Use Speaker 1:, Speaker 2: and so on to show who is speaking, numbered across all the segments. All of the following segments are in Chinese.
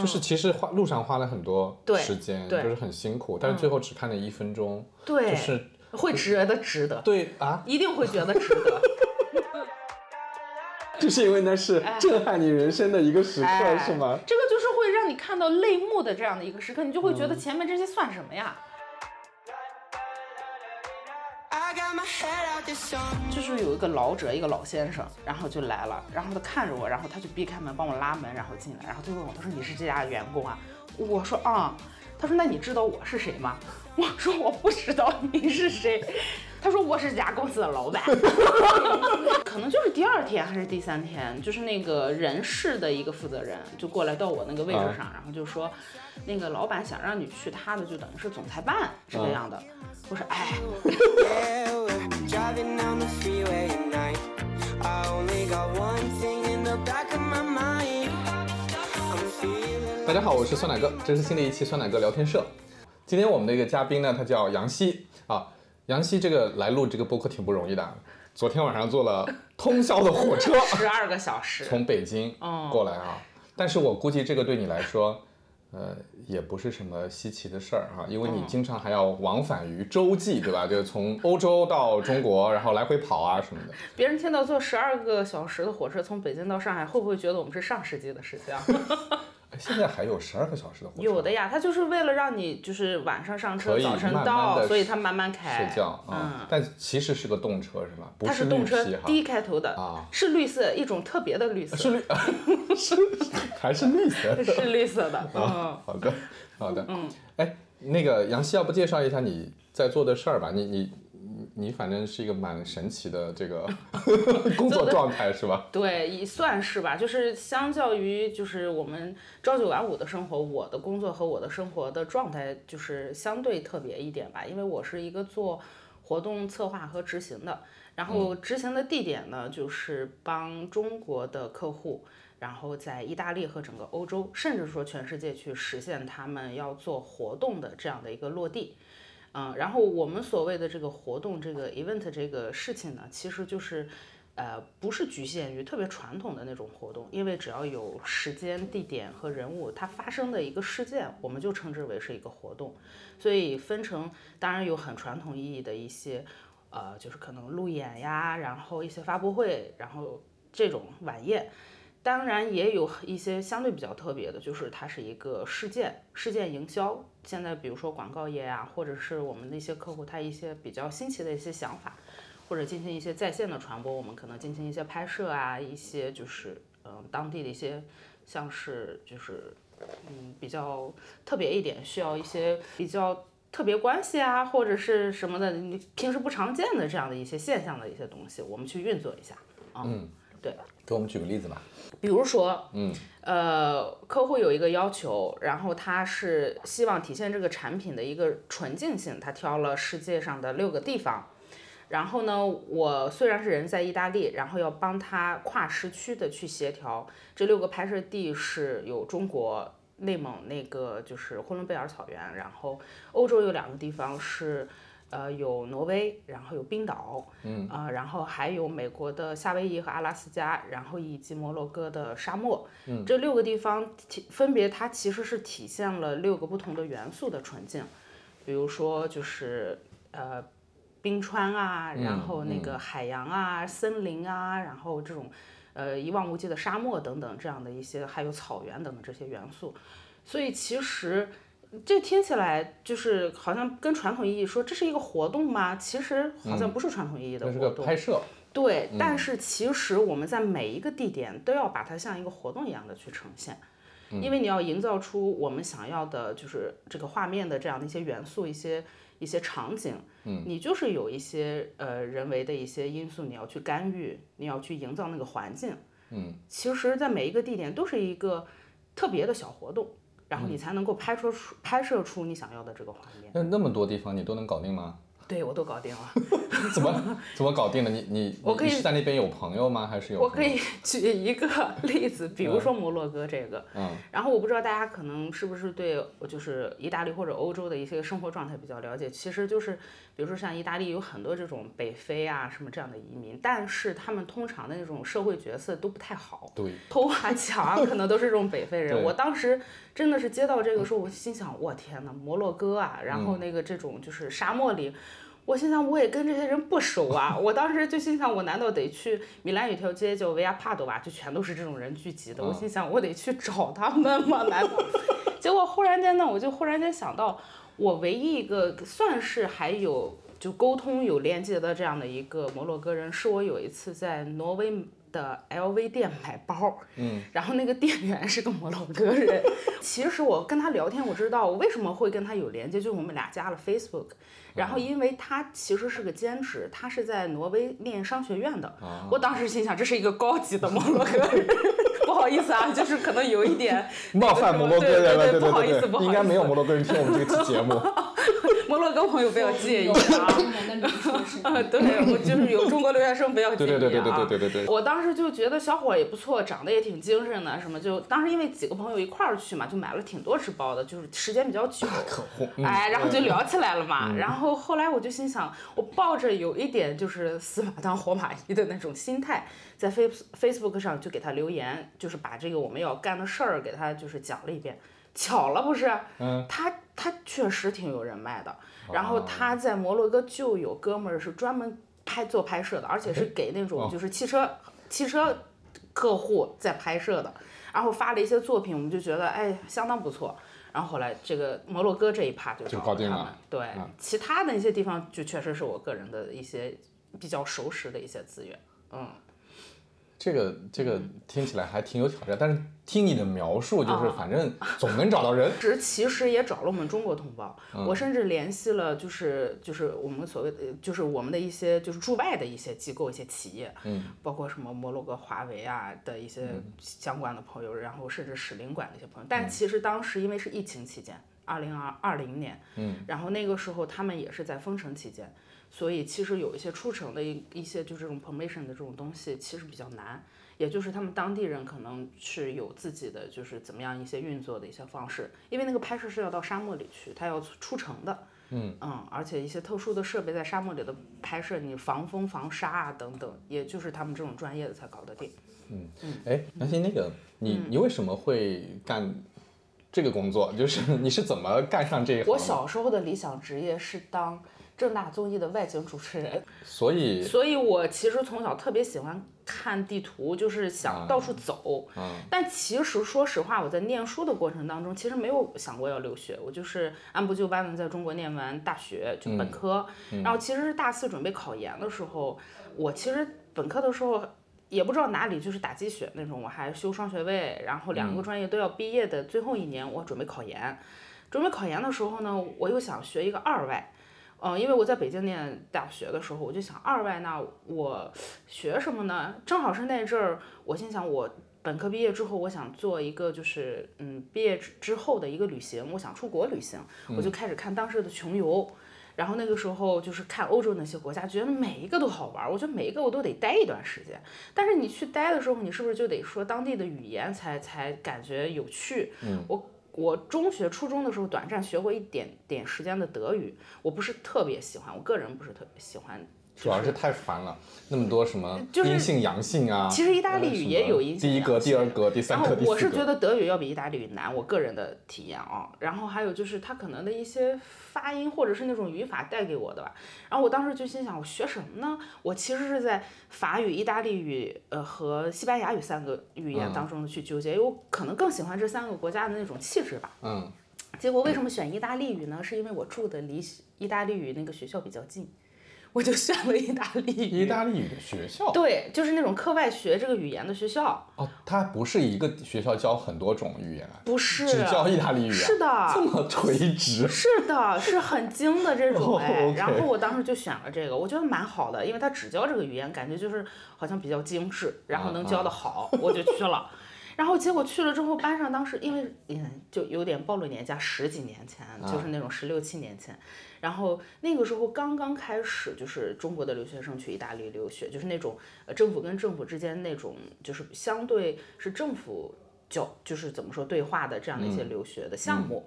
Speaker 1: 就是其实花路上花了很多时间，
Speaker 2: 对
Speaker 1: 就是很辛苦，但是最后只看了一分钟，
Speaker 2: 对，
Speaker 1: 就是
Speaker 2: 会觉得值得，
Speaker 1: 对啊，
Speaker 2: 一定会觉得值得。
Speaker 1: 就是因为那是震撼你人生的一个时刻，
Speaker 2: 哎
Speaker 1: 是吗？
Speaker 2: 这个就是会让你看到泪目的这样的一个时刻，你就会
Speaker 1: 嗯
Speaker 2: 觉得前面这些算什么呀就是有一个老者，一个老先生，然后就来了，然后他看着我，然后他就避开门帮我拉门，然后进来，然后他就问我，他说你是这家员工啊？我说啊、他说那你知道我是谁吗？我说我不知道你是谁。他说我是这家公司的老板。可能就是第二天还是第三天，就是那个人事的一个负责人就过来到我那个位置上，然后就说，那个老板想让你去他的就等于是总裁办这个样的。我说哎。
Speaker 3: Yeah, we're driving down the freeway at night. I only got one thing in the back of my mind.
Speaker 1: 大家好，我是酸奶哥，这是新的一期酸奶哥聊天社。今天我们的一个嘉宾呢，他叫杨希啊。杨希这个来录这个播客挺不容易的，昨天晚上坐了通宵的火车
Speaker 2: 十二个小时，
Speaker 1: 从北京
Speaker 2: 哦
Speaker 1: 过来啊。但是我估计这个对你来说，呃，也不是什么稀奇的事儿哈，因为你经常还要往返于洲际，对吧？就是从欧洲到中国，然后来回跑啊什么的。
Speaker 2: 别人听到坐十二个小时的火车从北京到上海，会不会觉得我们是上世纪的事情啊？
Speaker 1: 哎现在还有十二个小时的火车，
Speaker 2: 有的呀，他就是为了让你就是晚上上车，早晨到，所以它慢慢开。
Speaker 1: 睡觉啊、
Speaker 2: 嗯，
Speaker 1: 但其实是个动车是吧？不
Speaker 2: 它
Speaker 1: 是
Speaker 2: 动车。D 开头的，
Speaker 1: 啊
Speaker 2: 是绿色，一种特别的绿色，
Speaker 1: 是绿，是还是绿色？
Speaker 2: 是绿色的。嗯，
Speaker 1: 好的，好的。嗯，哎，那个杨希，要不介绍一下你在做的事儿吧？你你你你反正是一个蛮神奇的这个 工作状态是吧？
Speaker 2: 对，也算是吧。就是相较于就是我们朝九晚五的生活，我的工作和我的生活的状态就是相对特别一点吧，因为我是一个做活动策划和执行的，然后执行的地点呢，就是帮中国的客户。然后在意大利和整个欧洲，甚至说全世界去实现他们要做活动的这样的一个落地，嗯，然后我们所谓的这个活动，这个 event 这个事情呢，其实就是，呃，不是局限于特别传统的那种活动，因为只要有时间、地点和人物它发生的一个事件，我们就称之为是一个活动。所以分成，当然有很传统意义的一些，呃，就是可能路演呀，然后一些发布会，然后这种晚宴。当然也有一些相对比较特别的，就是它是一个事件，事件营销。现在比如说广告业啊，或者是我们的一些客户，他一些比较新奇的一些想法，或者进行一些在线的传播，我们可能进行一些拍摄啊，一些就是嗯、呃当地的一些像是就是嗯比较特别一点，需要一些比较特别关系啊，或者是什么的，你平时不常见的这样的一些现象的一些东西，我们去运作一下啊。嗯，对。
Speaker 1: 给我们举个例子吧。
Speaker 2: 比如说，嗯，呃，客户有一个要求，然后他是希望体现这个产品的一个纯净性，他挑了世界上的六个地方。然后呢，我虽然是人在意大利，然后要帮他跨时区的去协调这六个拍摄地是有中国内蒙那个就是呼伦贝尔草原，然后欧洲有两个地方是。呃，有挪威，然后有冰岛，嗯啊、然后还有美国的夏威夷和阿拉斯加，然后以及摩洛哥的沙漠，嗯，这六个地方体分别它其实是体现了六个不同的元素的纯净，比如说就是呃冰川啊，然后那个海洋啊、森林啊，然后这种呃一望无际的沙漠等等这样的一些，还有草原等等这些元素，所以其实。这听起来就是好像跟传统意义说这是一个活动吗？其实好像不是传统意义的活动。
Speaker 1: 个拍摄，
Speaker 2: 对，但是其实我们在每一个地点都要把它像一个活动一样的去呈现，因为你要营造出我们想要的，就是这个画面的这样的一些元素、一些一些场景。嗯，你就是有一些呃人为的一些因素，你要去干预，你要去营造那个环境。嗯，其实，在每一个地点都是一个特别的小活动，然后你才能够拍出出拍摄出你想要的这个画面。
Speaker 1: 那那么多地方你都能搞定吗？
Speaker 2: 对我都搞定了。
Speaker 1: 怎么怎么搞定的？你你
Speaker 2: 我可以
Speaker 1: 在那边有朋友吗？还是有？
Speaker 2: 我可以 举一个例子，比如说摩洛哥这个，
Speaker 1: 嗯
Speaker 2: 然后我不知道大家可能是不是对就是意大利或者欧洲的一些生活状态比较了解，其实就是比如说像意大利有很多这种北非啊什么这样的移民，但是他们通常的那种社会角色都不太好。
Speaker 1: 对，
Speaker 2: 偷啊抢啊，可能都是这种北非人。我当时真的是接到这个时候，我心想，我天呐，摩洛哥啊，然
Speaker 1: 嗯
Speaker 2: 后那个这种就是沙漠里。我心想，我也跟这些人不熟啊！我当时就心想，我难道得去米兰有条街叫维亚帕多吧？就全都是这种人聚集的。我心想，我得去找他们吗？难道？结果忽然间呢，我就忽然间想到，我唯一一个算是还有就沟通有连接的这样的一个摩洛哥人，是我有一次在挪威的 LV 店买包，
Speaker 1: 嗯，
Speaker 2: 然后那个店员是个摩洛哥人。其实我跟他聊天，我知道我为什么会跟他有连接，就是我们俩加了 Facebook。然后因为他其实是个兼职，他是在挪威念商学院的。
Speaker 1: 啊
Speaker 2: 我当时心想，这是一个高级的摩洛哥人。不好意思啊，就是可能有一点
Speaker 1: 冒犯摩洛哥人了，
Speaker 2: 对对对
Speaker 1: 对
Speaker 2: 不好意思不好意思
Speaker 1: 应该没有摩洛哥人听我们这个期节目。
Speaker 2: 摩洛哥朋友不要介意
Speaker 4: 有
Speaker 2: 啊。对，我就是有中国留学生不要介意啊。
Speaker 1: 对对对对对对对对对。
Speaker 2: 我当时就觉得小伙也不错，长得也挺精神的，什么就当时因为几个朋友一块儿去嘛，就买了挺多只包的，就是时间比较久。哎，然后就聊起来了嘛。然后后来我就心想，我抱着有一点就是死马当活马医的那种心态，在 Face Facebook 上就给他留言，就是把这个我们要干的事儿给他就是讲了一遍。巧了不是？
Speaker 1: 嗯
Speaker 2: 他他确实挺有人脉的。然后
Speaker 1: 哦
Speaker 2: 他在摩洛哥就有哥们儿是专门拍做拍摄的，而且是给那种
Speaker 1: 哦
Speaker 2: 就是汽车汽车客户在拍摄的，然后发了一些作品，我们就觉得哎相当不错。然后后来这个摩洛哥这一趴就
Speaker 1: 就
Speaker 2: 找他们
Speaker 1: 搞定了，
Speaker 2: 对，其他的一些地方就确实是我个人的一些比较熟识的一些资源，嗯。
Speaker 1: 这个这个听起来还挺有挑战，但是听你的描述，就是
Speaker 2: 啊。
Speaker 1: 反正总能找到人。
Speaker 2: 时其实也找了我们中国同胞，
Speaker 1: 嗯。
Speaker 2: 我甚至联系了，就是就是我们所谓的，就是我们的一些就是驻外的一些机构、一些企业，
Speaker 1: 嗯，
Speaker 2: 包括什么摩洛哥、华为啊的一些相关的朋友，然后甚至使领馆的一些朋友。
Speaker 1: 嗯。
Speaker 2: 但其实当时因为是疫情期间，二零二二零年，
Speaker 1: 嗯，
Speaker 2: 然后那个时候他们也是在封城期间，所以其实有一些出城的一一些就这种 permission 的这种东西其实比较难。也就是他们当地人可能是有自己的就是怎么样一些运作的一些方式，因为那个拍摄是要到沙漠里去，它要出城的，
Speaker 1: 嗯嗯
Speaker 2: 而且一些特殊的设备在沙漠里的拍摄，你防风防沙啊等等，也就是他们这种专业的才搞得定。
Speaker 1: 嗯嗯哎，南希，那个你
Speaker 2: 嗯
Speaker 1: 你为什么会干这个工作？就是你是怎么干上这一行？
Speaker 2: 我小时候的理想职业是当正大综艺的外景主持人，
Speaker 1: 所以
Speaker 2: 所以我其实从小特别喜欢看地图，就是想到处走。
Speaker 1: 嗯
Speaker 2: 但其实说实话，我在念书的过程当中，其实没有想过要留学，我就是按部就班的在中国念完大学，就本科。然后其实是大四准备考研的时候，我其实本科的时候。也不知道哪里就是打鸡血那种，我还修双学位，然后两个专业都要毕业的最后一年，我准备考研。准备考研的时候呢，我又想学一个二外，嗯，因为我在北京念大学的时候，我就想二外那我学什么呢？正好是那阵儿，我心想我本科毕业之后，我想做一个就是嗯毕业之之后的一个旅行，我想出国旅行，我就开始看当时的穷游。然后那个时候就是看欧洲那些国家，觉得每一个都好玩儿，我觉得每一个我都得待一段时间。但是你去待的时候，你是不是就得说当地的语言才才感觉有趣？
Speaker 1: 嗯，
Speaker 2: 我我中学、初中的时候短暂学过一点点时间的德语，我不是特别喜欢，我个人不是特别喜欢。
Speaker 1: 主要是太烦了，那么多什么阴性阳性啊。
Speaker 2: 其实意大利语也有阴性
Speaker 1: 第一格、第二格、第三格、第四格。
Speaker 2: 我是觉得德语要比意大利语难，我个人的体验啊。然后还有就是它可能的一些发音或者是那种语法带给我的吧。然后我当时就心想，我学什么呢？我其实是在法语、意大利语呃和西班牙语三个语言
Speaker 1: 嗯
Speaker 2: 当中的去纠结，因为我可能更喜欢这三个国家的那种气质吧。
Speaker 1: 嗯，
Speaker 2: 结果为什么选意大利语呢？是因为我住的离意大利语那个学校比较近，我就选了意大利语。
Speaker 1: 意大利语的学校
Speaker 2: 对，就是那种课外学这个语言的学校，
Speaker 1: 哦，它不是一个学校教很多种语言啊，
Speaker 2: 不是
Speaker 1: 只教意大利语啊？
Speaker 2: 是的
Speaker 1: 这么垂直。
Speaker 2: 是 的，是很精的这种
Speaker 1: 哦
Speaker 2: 哎。
Speaker 1: OK
Speaker 2: 然后我当时就选了这个，我觉得蛮好的，因为他只教这个语言，感觉就是好像比较精致，然后能教的好，我就去了。然后结果去了之后，班上当时因为嗯就有点暴露年纪，十几年前，就是那种十六七年前。然后那个时候刚刚开始，就是中国的留学生去意大利留学，就是那种呃政府跟政府之间那种，就是相对是政府就，就是怎么说对话的这样的一些留学的项目。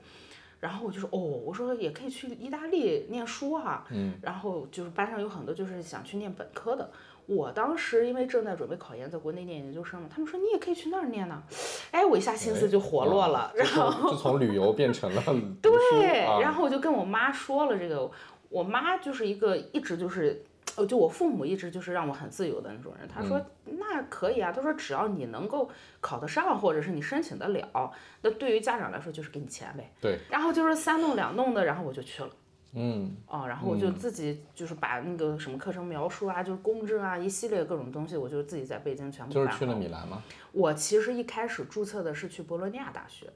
Speaker 2: 然后我就说哦，我说也可以去意大利念书啊。嗯。然后就是班上有很多就是想去念本科的。我当时因为正在准备考研，在国内念研究生嘛，他们说你也可以去那儿念呢。哎，我一下心思就活络了，然后
Speaker 1: 就从旅游变成了
Speaker 2: 对，
Speaker 1: 啊
Speaker 2: 然后我就跟我妈说了这个，我妈就是一个一直就是，呃，就我父母一直就是让我很自由的那种人。她说、那可以啊，她说只要你能够考得上，或者是你申请得了，那对于家长来说就是给你钱呗。
Speaker 1: 对，
Speaker 2: 然后就是三弄两弄的，然后我就去了。
Speaker 1: 嗯，
Speaker 2: 啊，然后我就自己就是把那个什么课程描述啊，就是公证啊，一系列各种东西，我就自己在北京全部
Speaker 1: 就是去了米兰吗？
Speaker 2: 我其实一开始注册的是去博洛尼亚大学，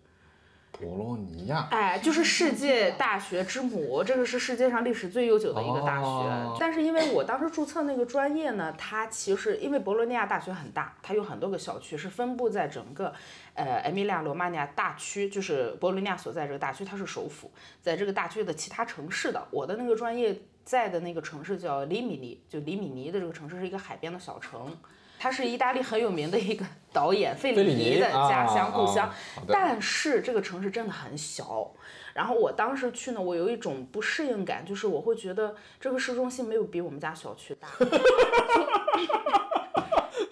Speaker 1: 博洛尼亚。
Speaker 2: 哎，就是世界大学之母，这个是世界上历史最悠久的一个大学。
Speaker 1: 哦
Speaker 2: 但是因为我当时注册那个专业呢，它其实因为博洛尼亚大学很大，它有很多个校区，是分布在整个呃埃米利亚罗马尼亚大区，就是博洛尼亚所在这个大区，它是首府，在这个大区的其他城市的，我的那个专业在的那个城市叫里米尼，就里米尼的这个城市是一个海边的小城。它是意大利很有名的一个 导演费
Speaker 1: 费里尼
Speaker 2: 的家乡、
Speaker 1: 啊
Speaker 2: 故乡但是这个城市真的很小。然后我当时去呢，我有一种不适应感，就是我会觉得这个市中心没有比我们家小区大，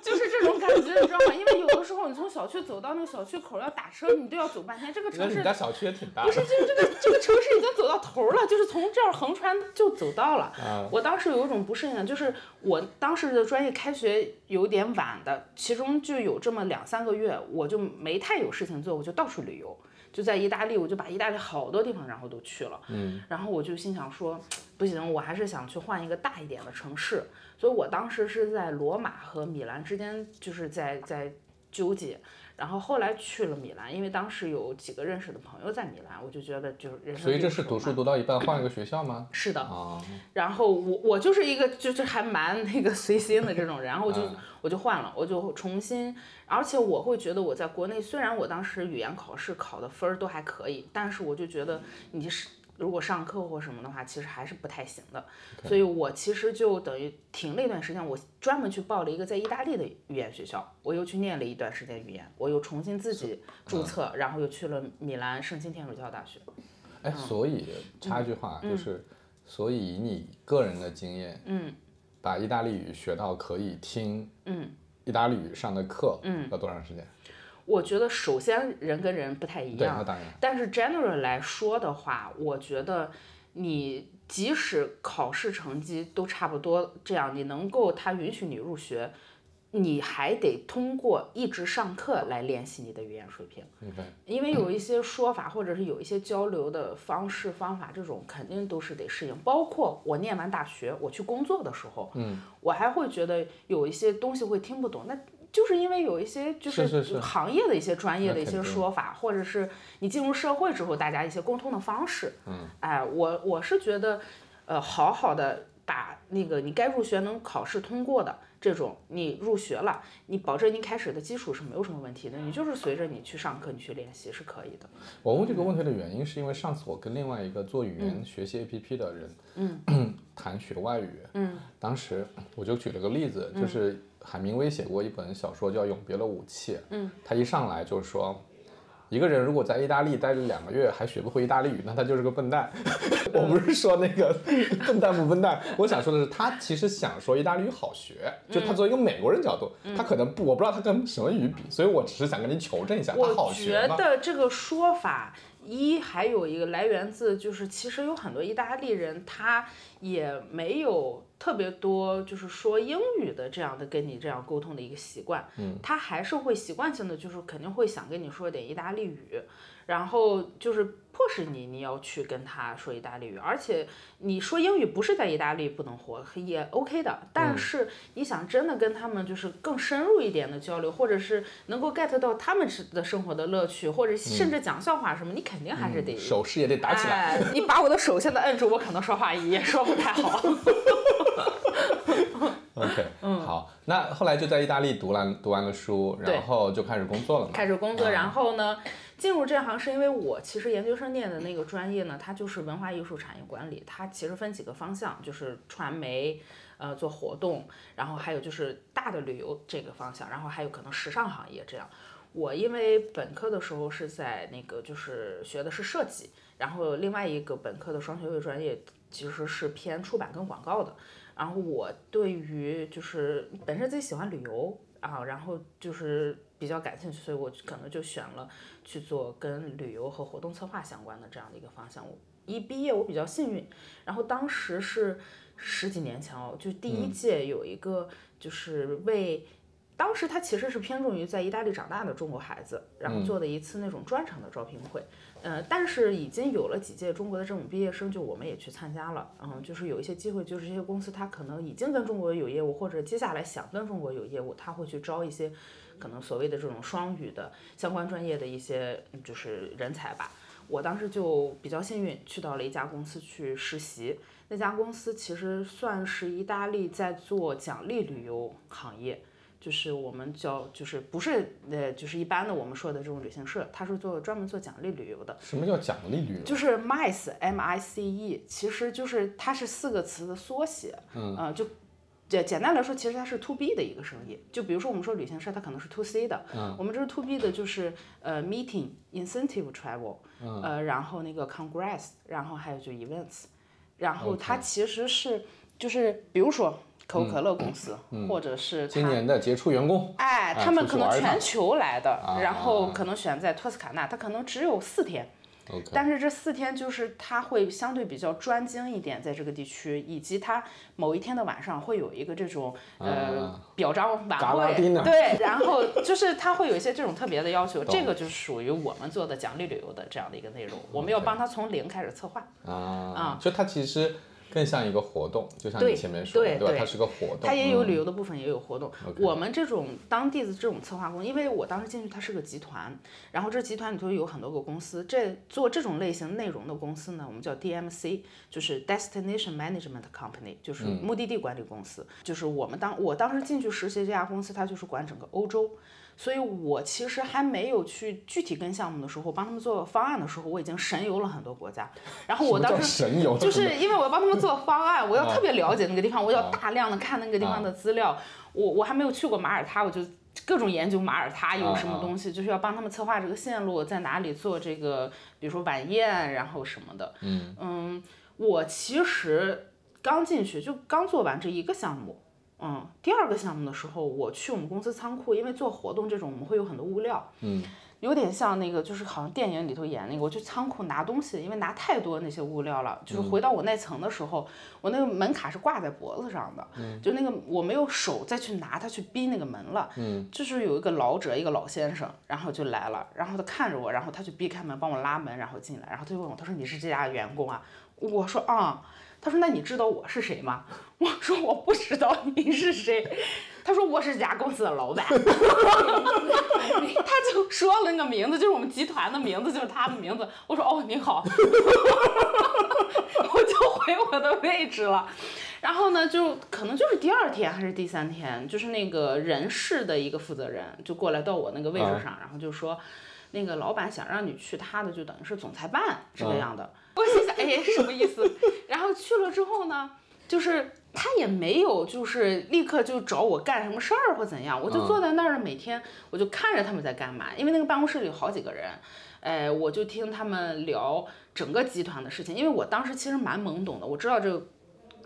Speaker 2: 就是这种感觉，你知道吗？因为有的时候你从小区走到那个小区口要打车，你都要走半天。这个城市
Speaker 1: 你家小区也挺大。
Speaker 2: 不是，就是这个这个城市已经走到头了，就是从这儿横穿就走到了。
Speaker 1: 啊
Speaker 2: 我当时有一种不适应感，就是我当时的专业开学有点晚的，其中就有这么两三个月，我就没太有事情做，我就到处旅游。就在意大利，我就把意大利好多地方然后都去了。嗯，然后我就心想说，不行，我还是想去换一个大一点的城市。所以我当时是在罗马和米兰之间，就是在在纠结。然后后来去了米兰，因为当时有几个认识的朋友在米兰，我就觉得就是人生
Speaker 1: 所以这是读书读到一半换一个学校吗？
Speaker 2: 是的，
Speaker 1: 啊，
Speaker 2: 然后我我就是一个就是还蛮那个随心的这种人，然后我就、
Speaker 1: 嗯
Speaker 2: 我就换了，我就重新，而且我会觉得我在国内虽然我当时语言考试考的分儿都还可以，但是我就觉得你是如果上课或什么的话，其实还是不太行的，所以我其实就等于停了一段时间，我专门去报了一个在意大利的语言学校，我又去念了一段时间语言，我又重新自己注册，然后又去了米兰圣心天主教大学。
Speaker 1: 哎，所以插一句话，就是，所以以你个人的经验，
Speaker 2: 嗯，
Speaker 1: 把意大利语学到可以听，
Speaker 2: 嗯，
Speaker 1: 意大利语上的课，嗯，要多长时间？
Speaker 2: 我觉得首先人跟人不太一，样但是 general 来说的话，我觉得你即使考试成绩都差不多，这样你能够他允许你入学，你还得通过一直上课来练习你的语言水平。因为有一些说法，或者是有一些交流的方式方法，这种肯定都是得适应。包括我念完大学，我去工作的时候，嗯，我还会觉得有一些东西会听不懂，那就是因为有一些就是行业的一些专业的一些说法，或者是你进入社会之后大家一些沟通的方式，嗯，哎，我我是觉得，呃，好好的把那个你该入学能考试通过的。这种你入学了，你保证你开始的基础是没有什么问题的，你就是随着你去上课，你去练习是可以的。
Speaker 1: 我问这个问题的原因是因为上次我跟另外一个做语言学习 APP 的人，嗯，谈学外语，嗯，当时我就举了个例子，就是海明威写过一本小说叫《永别了武器》，嗯，他一上来就说。一个人如果在意大利待了两个月还学不会意大利语，那他就是个笨蛋。我不是说那个笨蛋不笨蛋，我想说的是，他其实想说意大利语好学，就他作为一个美国人角度，他可能不，我不知道他跟什么语比，所以我只是想跟您求证一下，他好
Speaker 2: 我
Speaker 1: 学吗？
Speaker 2: 觉得这个说法一还有一个来源自，就是其实有很多意大利人他也没有特别多就是说英语的这样的跟你这样沟通的一个习惯，嗯，他还是会习惯性的就是肯定会想跟你说点意大利语，然后就是迫使你你要去跟他说意大利语，而且你说英语不是在意大利不能活也 OK 的，但是你想真的跟他们就是更深入一点的交流，或者是能够 get 到他们的生活的乐趣，或者甚至讲笑话什么，你肯定还是得。
Speaker 1: 手势也得打起来。
Speaker 2: 哎，你把我的手现在摁住，我可能说话也说不太好。
Speaker 1: 嗯，好，那后来就在意大利读完读完了书，然后就开始工作了嘛。
Speaker 2: 开始工作，
Speaker 1: 啊
Speaker 2: 然后呢，进入这行是因为我其实研究生念的那个专业呢，它就是文化艺术产业管理，它其实分几个方向，就是传媒，呃，做活动，然后还有就是大的旅游这个方向，然后还有可能时尚行业这样。我因为本科的时候是在那个就是学的是设计，然后另外一个本科的双学位专业其实是偏出版跟广告的。然后我对于就是本身自己喜欢旅游啊，然后就是比较感兴趣，所以我可能就选了去做跟旅游和活动策划相关的这样的一个方向。我一毕业我比较幸运，然后当时是十几年前哦，就第一届有一个就是为。当时他其实是偏重于在意大利长大的中国孩子，然后做的一次那种专场的招聘会，呃，但是已经有了几届中国的这种毕业生，就我们也去参加了，嗯，就是有一些机会，就是这些公司他可能已经跟中国有业务，或者接下来想跟中国有业务，他会去招一些可能所谓的这种双语的相关专业的一些嗯就是人才吧。我当时就比较幸运，去到了一家公司去实习。那家公司其实算是意大利在做奖励旅游行业，就是我们叫就是不是呃就是一般的我们说的这种旅行社，它是做专门做奖励旅游的。
Speaker 1: 什么叫奖励旅游？
Speaker 2: 就是 MICE M I C E，其实就是它是四个词的缩写，嗯，呃，就简简单来说，其实它是 to B 的一个生意。就比如说我们说旅行社，它可能是 to C 的，嗯，我们这是 to B 的，就是呃 meeting incentive travel，呃，然后那个 congress，然后还有就 events，然后它其实是就是比如说可口可乐公司，或者是
Speaker 1: 今年的杰出员工。
Speaker 2: 哎，
Speaker 1: 啊
Speaker 2: 他们可能全球来的，然后
Speaker 1: 啊
Speaker 2: 可能选在托斯卡纳，他可能只有四天。但是这四天就是他会相对比较专精一点，在这个地区，以及他某一天的晚上会有一个这种呃表彰晚会，对，然后就是他会有一些这种特别的要求，这个就是属于我们做的奖励旅游的这样的一个内容，我们要帮他从零开始策划。
Speaker 1: 啊，就他其实更像一个活动，就像你前面说的，吧？
Speaker 2: 对对
Speaker 1: 它是个活动，
Speaker 2: 它也有
Speaker 1: 嗯
Speaker 2: 旅游的部分，也有活动。我们这种当地的这种策划公司，因为我当时进去，它是个集团，然后这集团里头有很多个公司，这做这种类型内容的公司呢，我们叫 DMC，就是 Destination Management Company，就是目的地管理公司。就是我们当我当时进去实习这家公司，它就是管整个欧洲。所以我其实还没有去具体跟项目的时候，帮他们做方案的时候，我已经神游了很多国家。然后我当时
Speaker 1: 神游
Speaker 2: 就是因为我要帮他们做方案，我要
Speaker 1: 啊
Speaker 2: 特别了解那个地方，我要大量的看那个地方的资料。我我还没有去过马耳他，我就各种研究马耳他有什么东西，就是要帮他们策划这个线路，在哪里做这个，比如说晚宴，然后什么的。嗯我其实刚进去就刚做完这一个项目。嗯，第二个项目的时候，我去我们公司仓库，因为做活动这种，我们会有很多物料，嗯，有点像那个，就是好像电影里头演那个，我去仓库拿东西，因为拿太多那些物料了，就是回到我那层的时候，我那个门卡是挂在脖子上的，就那个我没有手再去拿它去逼那个门了，嗯，就是有一个老者，一个老先生，然后就来了，然后他看着我，然后他去逼开门帮我拉门，然后进来，然后他就问我，他说你是这家员工啊？我说啊。他说：“那你知道我是谁吗？”我说：“我不知道你是谁。”他说：“我是这家公司的老板。”他就说了那个名字，就是我们集团的名字，就是他的名字。我说：“哦，你好。”我就回我的位置了。然后呢，就可能就是第二天还是第三天，就是那个人事的一个负责人就过来到我那个位置上，然后就说。那个老板想让你去他的，就等于是总裁办这个样的。我心想，哎，什么意思？然后去了之后呢，就是他也没有就是立刻就找我干什么事儿或怎样，我就坐在那儿，每天我就看着他们在干嘛，因为那个办公室里有好几个人。哎，我就听他们聊整个集团的事情，因为我当时其实蛮懵懂的，我知道这个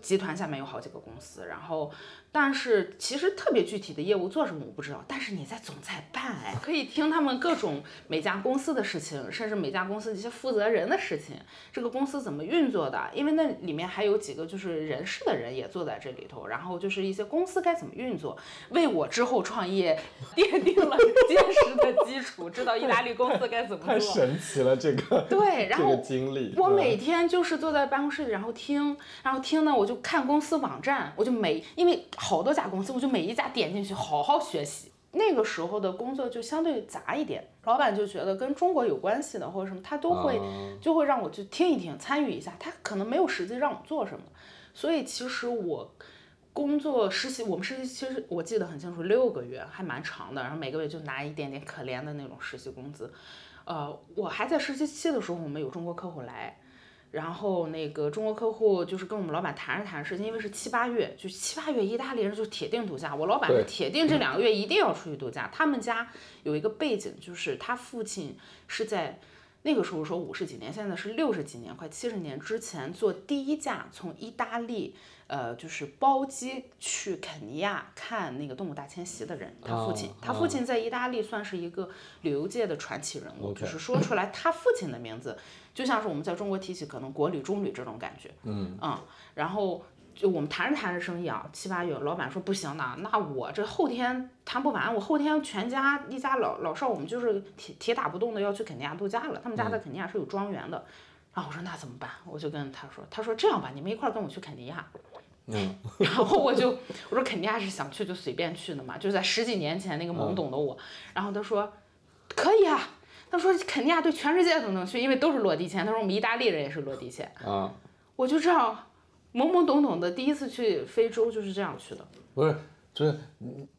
Speaker 2: 集团下面有好几个公司，然后但是其实特别具体的业务做什么我不知道，但是你在总裁办哎，可以听他们各种每家公司的事情，甚至每家公司的一些负责人的事情，这个公司怎么运作的，因为那里面还有几个就是人事的人也坐在这里头，然后就是一些公司该怎么运作，为我之后创业奠定了坚实的基础，知道意大利公司该怎么
Speaker 1: 太。神奇了，这个
Speaker 2: 对，然后
Speaker 1: 这个经历，
Speaker 2: 我
Speaker 1: 嗯
Speaker 2: 每天就是坐在办公室里，然后听，然后听呢，我就看公司网站，我就每因为好多家公司，我就每一家点进去好好学习。那个时候的工作就相对杂一点，老板就觉得跟中国有关系的或者什么，他都会
Speaker 1: 啊
Speaker 2: 就会让我去听一听，参与一下。他可能没有实际让我做什么，所以其实我工作实习，我们实习其实我记得很清楚，六个月还蛮长的，然后每个月就拿一点点可怜的那种实习工资。呃，我还在实习期的时候，我们有中国客户来，然后那个中国客户就是跟我们老板谈着谈着事情，因为是七八月，就七八月意大利人就铁定度假，我老板是铁定这两个月一定要出去度假。他们家有一个背景，就是他父亲是在。那个时候说五十几年，现在是六十几年，快七十年之前做第一架从意大利，呃，就是包机去肯尼亚看那个动物大迁徙的人，他父亲，
Speaker 1: 哦
Speaker 2: 他父亲在意大利算是一个旅游界的传奇人物就是说出来他父亲的名字，就像是我们在中国提起可能国旅、中旅这种感觉，嗯然后就我们谈着谈着生意啊，七八月，老板说不行呢，那我这后天谈不完，我后天全家一家老老少，我们就是铁铁打不动的要去肯尼亚度假了。他们家在肯尼亚是有庄园的。然后我说那怎么办？我就跟他说，他说这样吧，你们一块儿跟我去肯尼亚。
Speaker 1: 嗯，
Speaker 2: 然后我就我说肯尼亚是想去就随便去的嘛，就在十几年前那个懵懂的我。然后他说可以啊，他说肯尼亚对全世界都能去，因为都是落地签。他说我们意大利人也是落地签。
Speaker 1: 啊，
Speaker 2: 我就这样懵懵懂懂的第一次去非洲就是这样去的，
Speaker 1: 不是，就是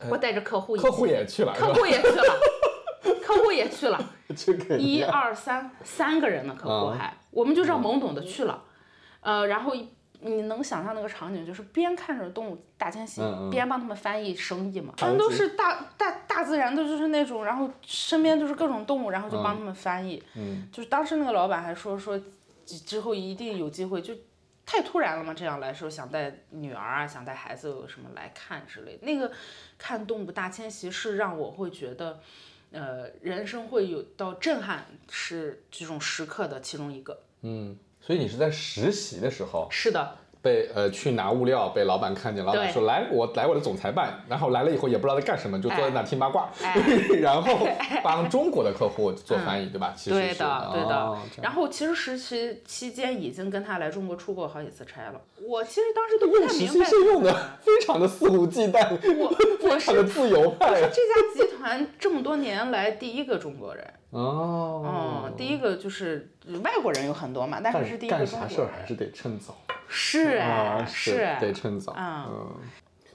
Speaker 2: 我带着客户，
Speaker 1: 客户也去了，
Speaker 2: 客户也去了，客户也去了，
Speaker 1: 去
Speaker 2: 一二三三个人呢客户还，我们就这样懵懂的去了，呃，然后你能想象那个场景，就是边看着动物大迁徙，
Speaker 1: 嗯嗯
Speaker 2: 边帮他们翻译生意嘛，
Speaker 1: 场
Speaker 2: 全都是大大大自然的，就是那种，然后身边就是各种动物，然后就帮他们翻译，
Speaker 1: 嗯
Speaker 2: 就是当时那个老板还说说之之后一定有机会就。太突然了嘛！这样来说，想带女儿啊，想带孩子有什么来看之类的。那个看动物大迁徙是让我会觉得，呃，人生会有到震撼是这种时刻的其中一个。
Speaker 1: 嗯，所以你是在实习的时候
Speaker 2: 是的，
Speaker 1: 被呃去拿物料，被老板看见，老板说来我来我的总裁办，然后来了以后也不知道在干什么，就坐在那听八卦，
Speaker 2: 哎
Speaker 1: 然后 帮中国的客户做翻译，对吧？其实是
Speaker 2: 对的，对的。
Speaker 1: 哦
Speaker 2: 然后其实实习期间已经跟他来中国出过好几次差了。我其实当时都不太
Speaker 1: 实
Speaker 2: 明白。
Speaker 1: 习是用的非常的肆无忌惮，
Speaker 2: 我我
Speaker 1: 非常的
Speaker 2: 是
Speaker 1: 自由派
Speaker 2: 这家集团这么多年来第一个中国人。
Speaker 1: 哦
Speaker 2: 嗯，第一个就是外国人有很多嘛，但是是第一个
Speaker 1: 干
Speaker 2: 中国人。
Speaker 1: 啥事儿还是得趁早
Speaker 2: 是哎
Speaker 1: 啊，，
Speaker 2: 是
Speaker 1: 得趁早，
Speaker 2: 啊
Speaker 1: 嗯。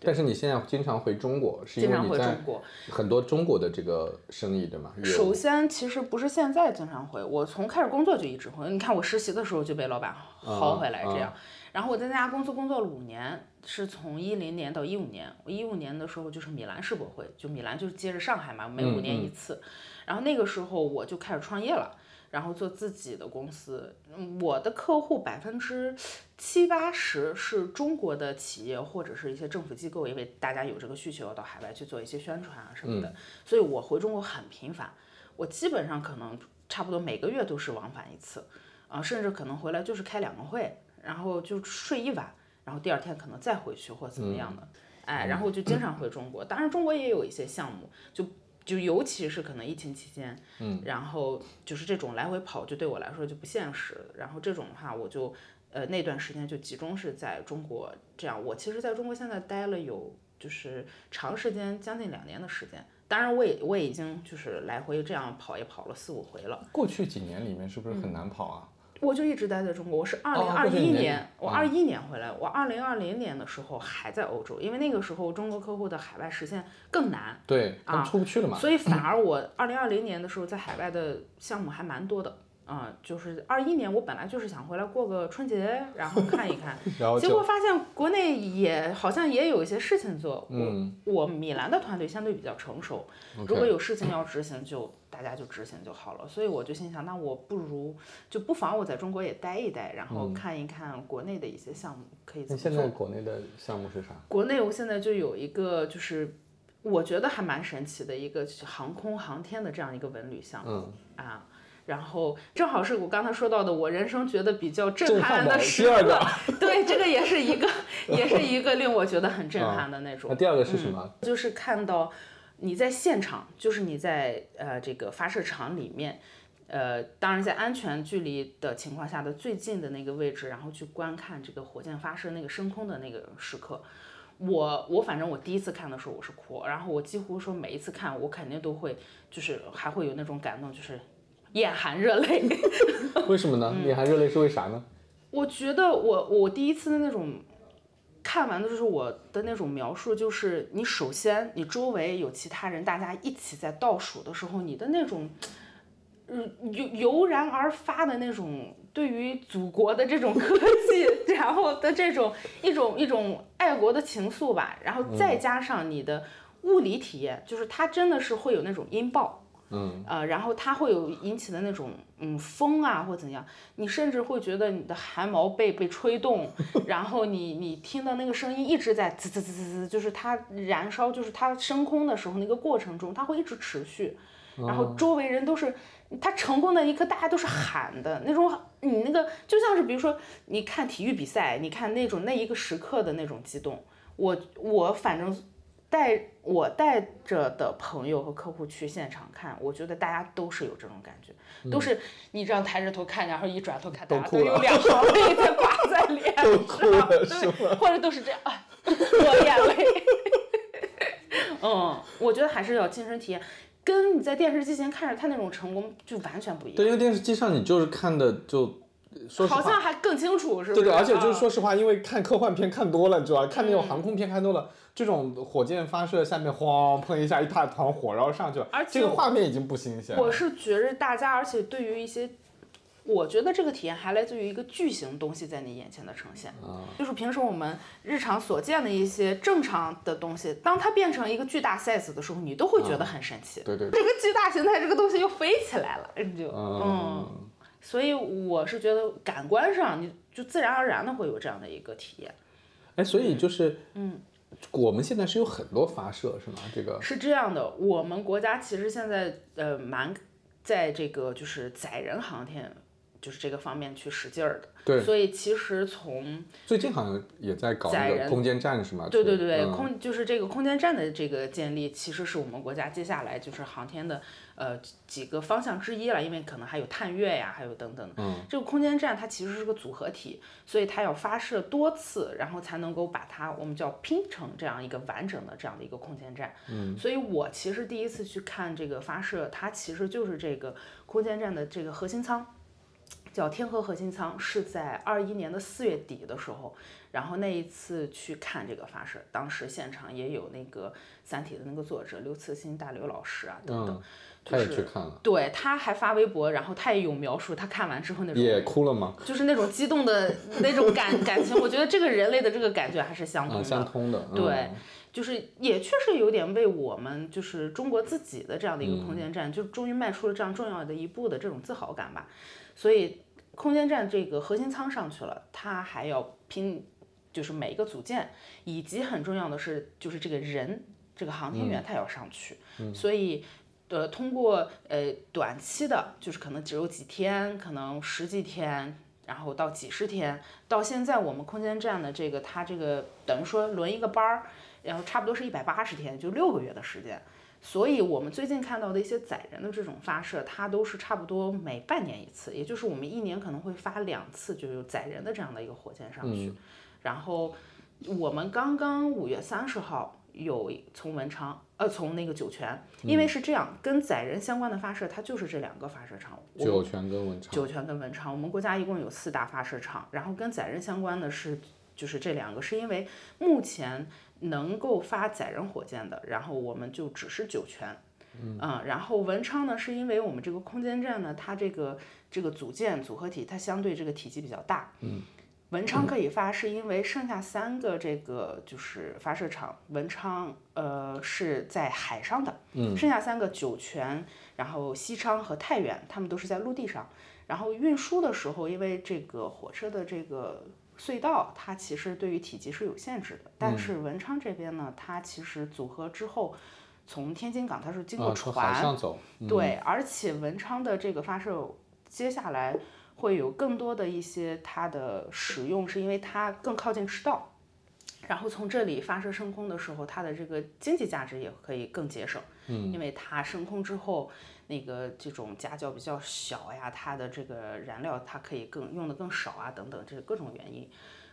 Speaker 1: 但是你现在经常回中国，是因为你在
Speaker 2: 回中国。
Speaker 1: 很多中国的这个生意，对吗？
Speaker 2: 首先，其实不是现在经常回，我从开始工作就一直回。你看，我实习的时候就被老板薅回来这样。然后我在那家公司工作了五年，是从一零年到一五年。我一五年的时候就是米兰世博会，就米兰就是接着上海嘛，每五年一次。然后那个时候我就开始创业了，然后做自己的公司。嗯我的客户百分之七八十是中国的企业或者是一些政府机构，因为大家有这个需求要到海外去做一些宣传啊什么的，所以我回中国很频繁。我基本上可能差不多每个月都是往返一次，啊，甚至可能回来就是开两个会，然后就睡一晚，然后第二天可能再回去或怎么样的，哎，然后就经常回中国。当然，中国也有一些项目，就就尤其是可能疫情期间，嗯，然后就是这种来回跑，就对我来说就不现实。然后这种的话，我就呃那段时间就集中是在中国这样。我其实在中国现在待了有就是长时间，将近两年的时间。当然，我也我也已经就是来回这样跑也跑了四五回了。
Speaker 1: 过去几年里面是不是很难跑啊？
Speaker 2: 我就一直待在中国，我是二零
Speaker 1: 哦
Speaker 2: 二一
Speaker 1: 年
Speaker 2: 年，我
Speaker 1: 嗯
Speaker 2: 二一年回来，我二零二零年的时候还在欧洲，因为那个时候中国客户的海外实现更难，
Speaker 1: 对，啊出不去了嘛。
Speaker 2: 啊所以 反而我二零二零年的时候在海外的项目还蛮多的。啊、就是二一年，我本来就是想回来过个春节，然后看一看，结果发现国内也好像也有一些事情做。
Speaker 1: 嗯
Speaker 2: 我我米兰的团队相对比较成熟，如果有事情要执行就，大家就执行就好了。所以我就心想，那我不如就不妨我在中国也待一待，然后看一看国内的一些项目可以怎么
Speaker 1: 那现在。国内的项目是啥？
Speaker 2: 国内我现在就有一个就是。我觉得还蛮神奇的一个航空航天的这样一个文旅项目、
Speaker 1: 嗯，
Speaker 2: 啊，然后正好是我刚才说到的，我人生觉得比较震
Speaker 1: 震撼的
Speaker 2: 时刻
Speaker 1: 个，
Speaker 2: 对，这个也是一个，也是一个令我觉得很震撼的那种。
Speaker 1: 那第二个是什么？
Speaker 2: 就是看到你在现场，就是你在呃这个发射场里面，呃，当然在安全距离的情况下的最近的那个位置，然后去观看这个火箭发射那个升空的那个时刻。我我反正我第一次看的时候我是哭，然后我几乎说每一次看我肯定都会就是还会有那种感动，就是眼含热泪。
Speaker 1: 为什么呢？
Speaker 2: 嗯
Speaker 1: 眼含热泪是为啥呢？
Speaker 2: 我觉得我我第一次的那种看完的就是我的那种描述，就是你首先你周围有其他人，大家一起在倒数的时候，你的那种，嗯，油油然而发的那种对于祖国的这种科技，然后的这种一种一种爱国的情愫吧，然后再加上你的物理体验，就是它真的是会有那种音爆。
Speaker 1: 嗯，
Speaker 2: 呃，然后它会有引起的那种嗯风啊或怎样，你甚至会觉得你的汗毛被被吹动，然后你你听到那个声音一直在滋滋滋滋滋，就是它燃烧，就是它升空的时候那个过程中，它会一直持续，然后周围人都是它成功的一刻，大家都是喊的那种，你那个就像是比如说你看体育比赛，你看那种那一个时刻的那种激动，我我反正。带我带着的朋友和客户去现场看，我觉得大家都是有这种感觉，都是你这样抬着头看，然后一转头看，大家都有两行泪在挂在脸上，
Speaker 1: 是吗？
Speaker 2: 对，或者都是这样，啊，抹眼泪。嗯，我觉得还是要亲身体验，跟你在电视机前看着他那种成功就完全不一样。
Speaker 1: 对，因为电视机上你就是看的就。说实话，
Speaker 2: 好像还更清楚，是吧？
Speaker 1: 对对，而且就是
Speaker 2: 啊
Speaker 1: 说实话，因为看科幻片看多了，你知道吧？看那种航空片看多了，这种火箭发射下面咣碰一下一大团火，然后上去了，
Speaker 2: 而且
Speaker 1: 这个画面已经不新鲜了。
Speaker 2: 我是觉着大家，而且对于一些，我觉得这个体验还来自于一个巨型东西在你眼前的呈现，
Speaker 1: 啊
Speaker 2: 就是平时我们日常所见的一些正常的东西，当它变成一个巨大 size 的时候，你都会觉得很神奇。
Speaker 1: 对对
Speaker 2: 这个巨大形态，这个东西又飞起来了，你就嗯
Speaker 1: 嗯，
Speaker 2: 所以我是觉得感官上你就自然而然的会有这样的一个体验。
Speaker 1: 哎，所以就是，嗯，我们现在是有很多发射是吗？这个
Speaker 2: 是这样的，我们国家其实现在呃蛮在这个就是载人航天就是这个方面去使劲儿的。
Speaker 1: 对
Speaker 2: 所以其实从
Speaker 1: 最近好像也在搞那
Speaker 2: 载人
Speaker 1: 个空间站是吗？
Speaker 2: 对对对，
Speaker 1: 嗯
Speaker 2: 空就是这个空间站的这个建立，其实是我们国家接下来就是航天的呃几个方向之一了，因为可能还有探月呀，还有等等的。
Speaker 1: 嗯，
Speaker 2: 这个空间站它其实是个组合体，所以它要发射多次，然后才能够把它我们叫拼成这样一个完整的这样的一个空间站。嗯，所以我其实第一次去看这个发射，它其实就是这个空间站的这个核心舱。叫天河核心舱，是在二一年的四月底的时候，然后那一次去看这个发射，当时现场也有那个《三体》的那个作者刘慈欣大刘老师啊等等，
Speaker 1: 嗯，他也去看了，
Speaker 2: 对，他还发微博，然后他也有描述他看完之后那种
Speaker 1: 也哭了吗？
Speaker 2: 就是那种激动的那种感 感情，我觉得这个人类的这个感觉还是相通。
Speaker 1: 相通的，
Speaker 2: 对
Speaker 1: 嗯，
Speaker 2: 就是也确实有点为我们就是中国自己的这样的一个空
Speaker 1: 嗯
Speaker 2: 间站，就终于迈出了这样重要的一步的这种自豪感吧。所以空间站这个核心舱上去了，它还要拼，就是每一个组件，以及很重要的是，就是这个人，这个航天员他要上去，所以。呃，通过呃短期的，就是可能只有几天，可能十几天，然后到几十天，到现在我们空间站的这个，它这个等于说轮一个班儿，然后差不多是一百八十天，就六个月的时间。所以我们最近看到的一些载人的这种发射，它都是差不多每半年一次，也就是我们一年可能会发两次，就有载人的这样的一个火箭上去。然后我们刚刚五月三十号有从文昌，呃，从那个酒泉，因为是这样，跟载人相关的发射，它就是这两个发射场。
Speaker 1: 酒泉跟文昌，
Speaker 2: 酒泉跟文昌，我们国家一共有四大发射场，然后跟载人相关的是就是这两个，是因为目前能够发载人火箭的，然后我们就只是酒泉。嗯，然后文昌呢，是因为我们这个空间站呢，它这个这个组件组合体，它相对这个体积比较大。嗯，文昌可以发，是因为剩下三个这个就是发射场，文昌呃是在海上的，嗯，剩下三个酒泉，然后西昌和太原，他们都是在陆地上。然后运输的时候，因为这个火车的这个隧道，它其实对于体积是有限制的。但是文昌这边呢，它其实组合之后，从天津港它是经过船，
Speaker 1: 海上走，
Speaker 2: 对，而且文昌的这个发射，接下来会有更多的一些它的使用，是因为它更靠近赤道，然后从这里发射升空的时候，它的这个经济价值也可以更节省，嗯，因为它升空之后，那个这种夹角比较小呀，它的这个燃料它可以更用的更少啊，等等，这是各种原因。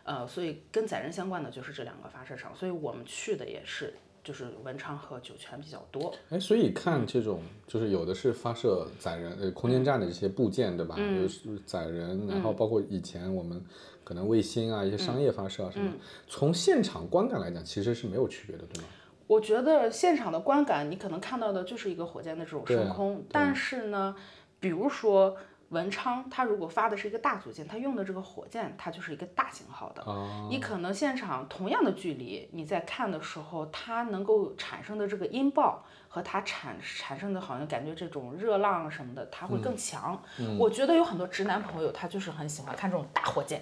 Speaker 2: 呃，所以跟载人相关的就是这两个发射场，所以我们去的也是就是文昌和酒泉比较多。
Speaker 1: 哎，所以看这种就是有的是发射载人呃空间站的这些部件，对吧？
Speaker 2: 嗯
Speaker 1: 就是载人，然后包括以前我们可能卫星啊一些商业发射啊什么，
Speaker 2: 嗯
Speaker 1: 从现场观感来讲，其实是没有区别的，对吗？
Speaker 2: 我觉得现场的观感，你可能看到的就是一个火箭的这种升空，但是呢，比如说文昌，它如果发的是一个大组件，它用的这个火箭，它就是一个大型号的。
Speaker 1: 哦，
Speaker 2: 你可能现场同样的距离，你在看的时候，它能够产生的这个音爆和它产产生的好像感觉这种热浪什么的，它会更强。我觉得有很多直男朋友，他就是很喜欢看这种大火箭。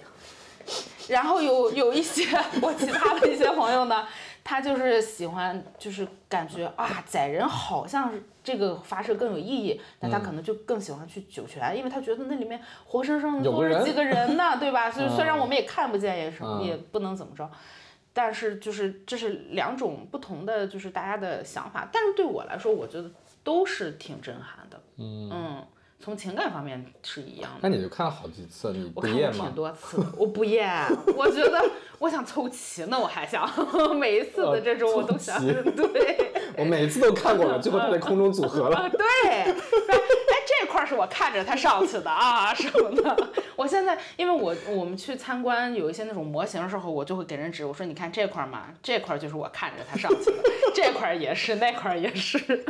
Speaker 2: 然后有有一些 我其他的一些朋友呢，他就是喜欢，就是感觉啊载人好像是这个发射更有意义，那他可能就更喜欢去酒泉，因为他觉得那里面活生生的都是几个人呢，对吧？所以 虽然我们也看不见，也是
Speaker 1: 嗯
Speaker 2: 也不能怎么着。但是就是这是两种不同的，就是大家的想法。但是对我来说，我觉得都是挺震撼的。嗯从情感方面是一样的。
Speaker 1: 那你就看了好几次，你
Speaker 2: 我看过
Speaker 1: 不厌吗
Speaker 2: 挺？多次的，我不厌，我觉得我想凑齐呢，我还想每一次的这种我都想，对，
Speaker 1: 我每次都看过了，最后它在空中组合了。
Speaker 2: 啊，对，哎，这块儿是我看着他上去的啊什么的。我现在因为我我们去参观有一些那种模型的时候，我就会给人指，我说你看这块儿嘛，这块儿就是我看着他上去的，这块儿也是，那块儿也是。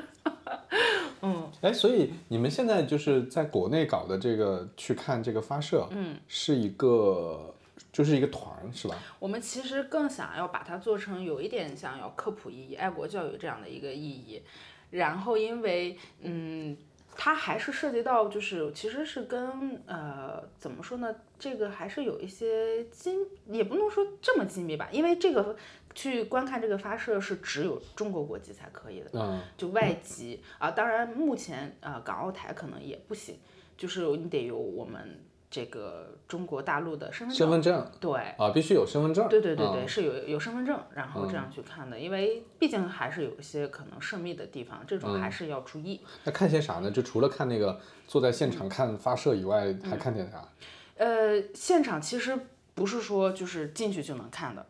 Speaker 2: 嗯，
Speaker 1: 哎，所以你们现在就是在国内搞的这个去看这个发射，嗯，是一个就是一个团是吧？
Speaker 2: 我们其实更想要把它做成有一点想要科普意义、爱国教育这样的一个意义。然后，因为嗯，它还是涉及到，就是其实是跟呃怎么说呢？这个还是有一些机，也不能说这么机密吧，因为这个去观看这个发射是只有中国国籍才可以的。
Speaker 1: 嗯，
Speaker 2: 就外籍啊，当然目前啊、港澳台可能也不行，就是你得有我们这个中国大陆的身份证。
Speaker 1: 身份证
Speaker 2: 对，
Speaker 1: 啊，必须有身份证。
Speaker 2: 对对对对，
Speaker 1: 啊
Speaker 2: 是有有身份证，然后这样去看的，因为毕竟还是有一些可能涉密的地方，这种还是要注意。
Speaker 1: 那看些啥呢？就除了看那个坐在现场看发射以外，还看点啥？
Speaker 2: 呃，现场其实不是说就是进去就能看的，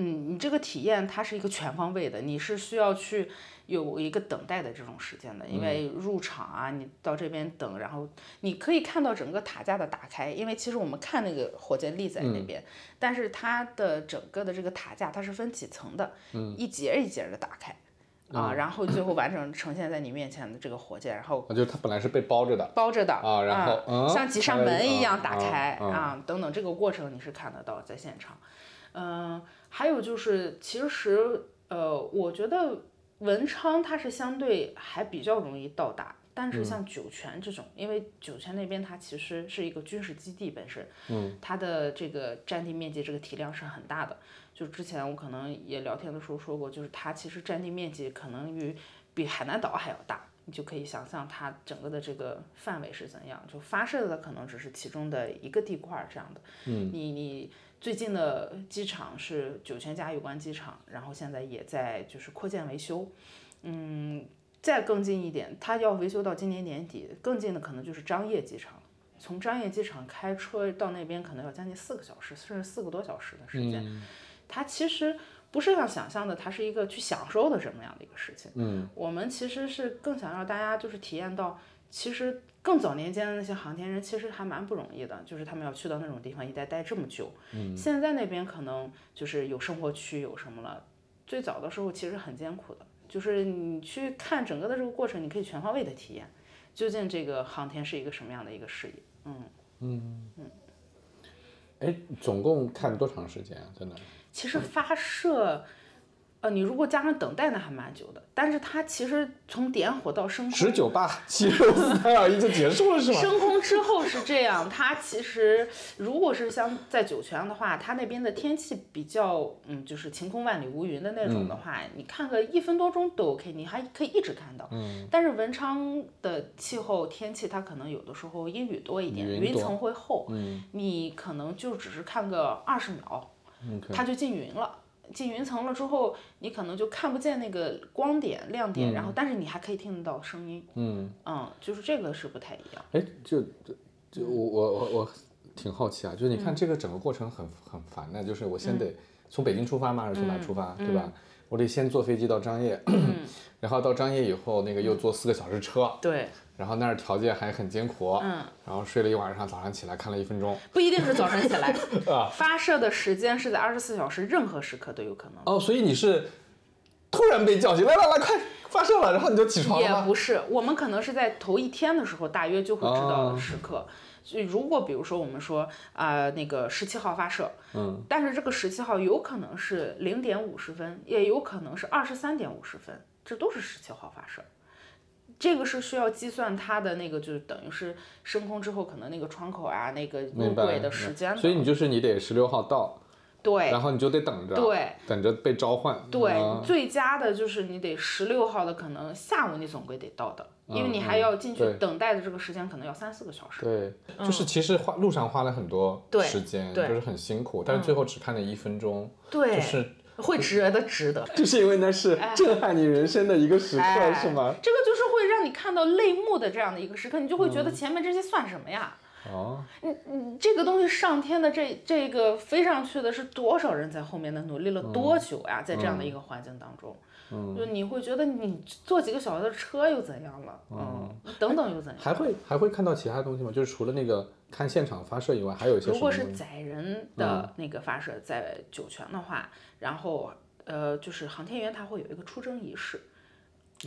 Speaker 2: 嗯，你这个体验它是一个全方位的，你是需要去有一个等待的这种时间的，因为入场啊，你到这边等，然后你可以看到整个塔架的打开，因为其实我们看那个火箭立在那边，但是它的整个的这个塔架它是分几层的，一节一节的打开。啊，然后最后完整呈现在你面前的这个火箭，然后
Speaker 1: 啊，就是它本来是被包着的。
Speaker 2: 包着的
Speaker 1: 啊然后嗯
Speaker 2: 像几扇门一样
Speaker 1: 啊
Speaker 2: 打开
Speaker 1: 啊
Speaker 2: 啊，等等，这个过程你是看得到在现场。嗯、还有就是，其实呃，我觉得文昌它是相对还比较容易到达。但
Speaker 1: 嗯
Speaker 2: 是像酒泉这种，因为酒泉那边它其实是一个军事基地本身，嗯，它的这个占地面积这个体量是很大的。就之前我可能也聊天的时候说过，就是它其实占地面积可能与比海南岛还要大，你就可以想象它整个的这个范围是怎样。就发射的可能只是其中的一个地块儿这样的。嗯，你你最近的机场是酒泉嘉峪关机场，然后现在也在就是扩建维修。嗯，再更近一点，它要维修到今年年底，更近的可能就是张掖机场。从张掖机场开车到那边可能要将近四个小时，甚至四个多小时的时间。它其实不是像想象的，它是一个去享受的什么样的一个事情。
Speaker 1: 嗯，
Speaker 2: 我们其实是更想让大家就是体验到，其实更早年间的那些航天人其实还蛮不容易的，就是他们要去到那种地方一待待这么久。嗯，现在那边可能就是有生活区有什么了，最早的时候其实很艰苦的，就是你去看整个的这个过程，你可以全方位的体验，究竟这个航天是一个什么样的一个事业。嗯嗯嗯。
Speaker 1: 哎，总共看多长时间啊？在那？
Speaker 2: 其实发射，呃，你如果加上等待，那还蛮久的。但是它其实从点火到升空，
Speaker 1: 十九八七六四三二一就结束了是吗？
Speaker 2: 升空之后是这样，它其实如果是像在酒泉的话，它那边的天气比较，嗯，就是晴空万里无云的那种的话，你看个一分多钟都 OK，你还可以一直看到。嗯。但是文昌的气候天气，它可能有的时候阴雨多一点，
Speaker 1: 云
Speaker 2: 云层会厚，嗯，你可能就只是看个二十秒，它就进云了。进云层了之后，你可能就看不见那个光点亮点，然后但是你还可以听得到声音。
Speaker 1: 嗯，
Speaker 2: 嗯，就是这个是不太一样。
Speaker 1: 哎，就就就我我我我挺好奇啊，就是你看这个整个过程很很烦的，就是我先得从北京出发吗？还是从哪出发？
Speaker 2: 嗯
Speaker 1: 对吧？我得先坐飞机到张掖，然后到张掖以后，那个又坐四个小时车，
Speaker 2: 对，
Speaker 1: 然后那儿条件还很艰苦，
Speaker 2: 嗯，
Speaker 1: 然后睡了一晚上，早上起来看了一分钟，
Speaker 2: 不一定是早晨起来，
Speaker 1: 啊，
Speaker 2: 发射的时间是在二十四小时，任何时刻都有可能。
Speaker 1: 哦，所以你是突然被叫醒，来来来，快发射了，然后你就起床了
Speaker 2: 也？不是，我们可能是在头一天的时候，大约就会知道
Speaker 1: 哦
Speaker 2: 的时刻。所以如果比如说我们说啊、那个十七号发射，
Speaker 1: 嗯，
Speaker 2: 但是这个十七号有可能是零点五十分，也有可能是二十三点五十分，这都是十七号发射。这个是需要计算它的那个，就是等于是升空之后可能那个窗口啊，那个入轨的时间。
Speaker 1: 所以你就是你得十六号到，
Speaker 2: 对
Speaker 1: 然后你就得等着，
Speaker 2: 对，
Speaker 1: 等着被召唤，
Speaker 2: 对，
Speaker 1: 啊
Speaker 2: 最佳的就是你得十六号的，可能下午你总归得到的，因为你还要进去等待的这个时间可能要三四个小时。
Speaker 1: 对，就是其实花路上花了很多时间，
Speaker 2: 对
Speaker 1: 就是很辛苦，但是最后只看了一分钟，
Speaker 2: 对，
Speaker 1: 就是
Speaker 2: 会值得，值得。
Speaker 1: 就是因为那是震撼你人生的一个时刻，
Speaker 2: 哎
Speaker 1: 是吗？
Speaker 2: 这个看到泪目的这样的一个时刻，你就会
Speaker 1: 嗯
Speaker 2: 觉得前面这些算什么呀？
Speaker 1: 哦，你你
Speaker 2: 这个东西上天的这这个飞上去的是多少人在后面的努力了多久呀？在这样的一个环境当中，就你会觉得你坐几个小时的车又怎样了？嗯，等等又怎样？
Speaker 1: 还会还会看到其他东西吗？就是除了那个看现场发射以外，还有一些
Speaker 2: 如果？是载人的那个发射在酒泉的话，然后呃，就是航天员他会有一个出征仪式。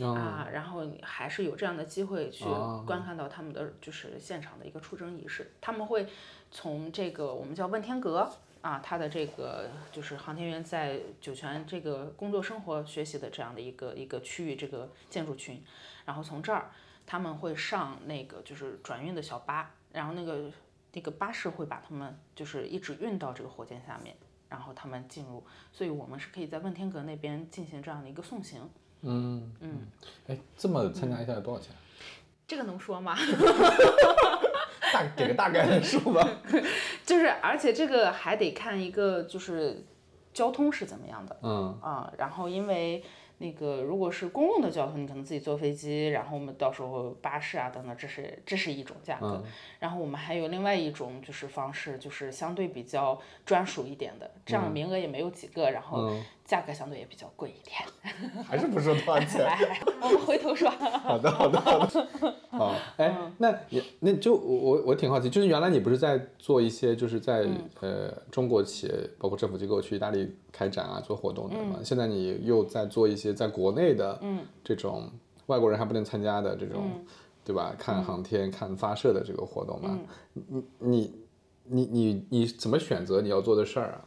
Speaker 1: 哦。
Speaker 2: 啊，然后你还是有这样的机会去
Speaker 1: 哦。
Speaker 2: 观看到他们的就是现场的一个出征仪式，他们会从这个我们叫问天阁啊，他的这个就是航天员在酒泉这个工作生活学习的这样的一个一个区域这个建筑群，然后从这儿他们会上那个就是转运的小巴，然后那个那个巴士会把他们就是一直运到这个火箭下面，然后他们进入，所以我们是可以在问天阁那边进行这样的一个送行。
Speaker 1: 嗯
Speaker 2: 嗯，
Speaker 1: 哎，这么参加一下要多少钱？
Speaker 2: 这个能说吗？
Speaker 1: 大给个大概的数吧。
Speaker 2: 就是，而且这个还得看一个就是交通是怎么样的
Speaker 1: 嗯
Speaker 2: 啊。然后因为那个如果是公共的交通，你可能自己坐飞机，然后我们到时候巴士啊等等，这是这是一种价格。然后我们还有另外一种就是方式，就是相对比较专属一点的，这样名额也没有几个，然后价格相对也比较贵一点。
Speaker 1: 还是不说多少钱。
Speaker 2: 哎，我们回头说。
Speaker 1: 好的，好的，好的。好，哎，那也那就我我我挺好奇，就是原来你不是在做一些就是在、呃中国企业包括政府机构去意大利开展啊做活动的嘛？现在你又在做一些在国内的这种外国人还不能参加的这种，对吧？看航天、看发射的这个活动嘛？你你你你你怎么选择你要做的事儿啊？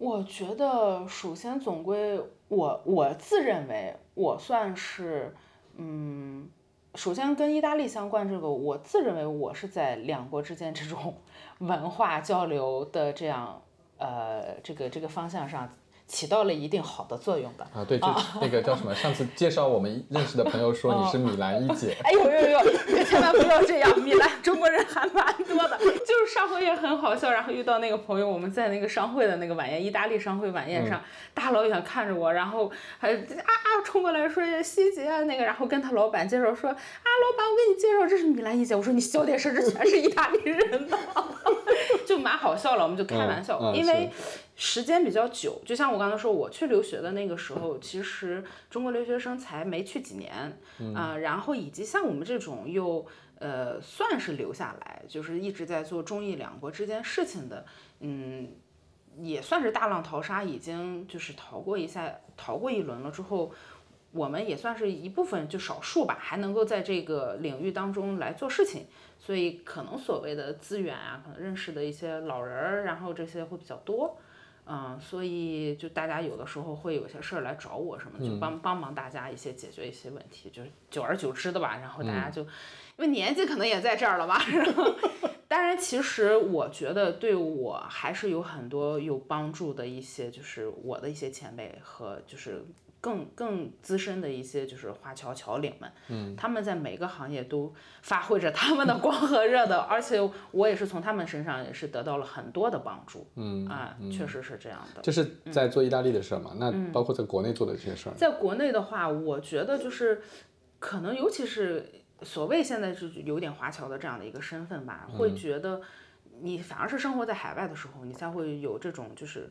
Speaker 2: 我觉得，首先总归我我自认为我算是，嗯，首先跟意大利相关这个，我自认为我是在两国之间这种 文化交流的这样呃这个这个方向上起到了一定好的作用的。
Speaker 1: 啊，对，就那个叫什么？上次介绍我们认识的朋友说你是米兰一姐，
Speaker 2: 哎呦呦呦，千万不要这样，米兰中国人还蛮多的。就是上回也很好笑，然后遇到那个朋友，我们在那个商会的那个晚宴，意大利商会晚宴上，大老远看着我，然后还啊冲过来说希姐啊那个，然后跟他老板介绍说啊，老板我给你介绍这是米兰一姐，我说你小点声，这全是意大利人的，就蛮好笑了，我们就开玩笑，
Speaker 1: 嗯嗯
Speaker 2: 因为。时间比较久，就像我刚才说，我去留学的那个时候，其实中国留学生才没去几年啊、然后以及像我们这种又呃算是留下来，就是一直在做中意两国之间事情的，嗯，也算是大浪淘沙，已经就是逃过一下，逃过一轮了之后。我们也算是一部分，就少数吧，还能够在这个领域当中来做事情，所以可能所谓的资源啊，可能认识的一些老人儿，然后这些会比较多。嗯，所以就大家有的时候会有些事儿来找我什么，就帮帮忙大家一些解决一些问题，就是久而久之的吧，然后大家就、因为年纪可能也在这儿了吧，然后 当然其实我觉得对我还是有很多有帮助的一些，就是我的一些前辈和就是。更更资深的一些就是华侨侨领们，嗯，他们在每个行业都发挥着他们的光和热的，而且我也是从他们身上也是得到了很多的帮助，嗯啊，确实是这样的。
Speaker 1: 这是在做意大利的事儿嘛？那包括在国内做的这些事儿，
Speaker 2: 在国内的话，我觉得就是可能，尤其是所谓现在是有点华侨的这样的一个身份吧，会觉得你反而是生活在海外的时候，你才会有这种就是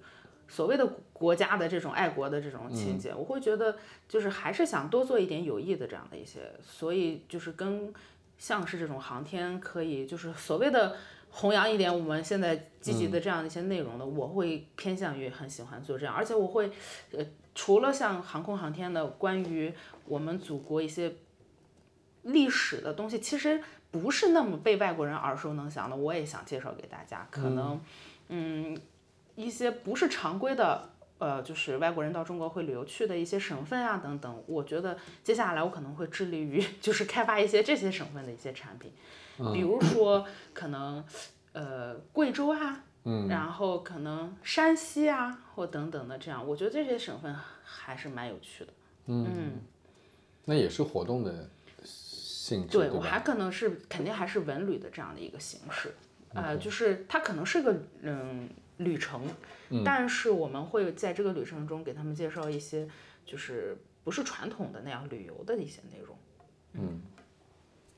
Speaker 2: 所谓的国家的这种爱国的这种情节，我会觉得就是还是想多做一点有益的这样的一些，所以就是跟像是这种航天可以就是所谓的弘扬一点我们现在积极的这样的一些内容的，我会偏向于很喜欢做这样，而且我会呃除了像航空航天的关于我们祖国一些历史的东西，其实不是那么被外国人耳熟能详的，我也想介绍给大家。可能，嗯，一些不是常规的，呃，就是外国人到中国会旅游去的一些省份啊等等，我觉得接下来我可能会致力于就是开发一些这些省份的一些产品，比如说可能，呃，贵州啊。嗯，然后可能山西啊，或等等的这样，我觉得这些省份还是蛮有趣的。嗯，
Speaker 1: 那也是活动的性质，
Speaker 2: 对
Speaker 1: 吧
Speaker 2: 我还可能是肯定还是文旅的这样的一个形式，呃，就是它可能是个嗯旅程，但是我们会在这个旅程中给他们介绍一些就是不是传统的那样旅游的一些内容，
Speaker 1: 嗯，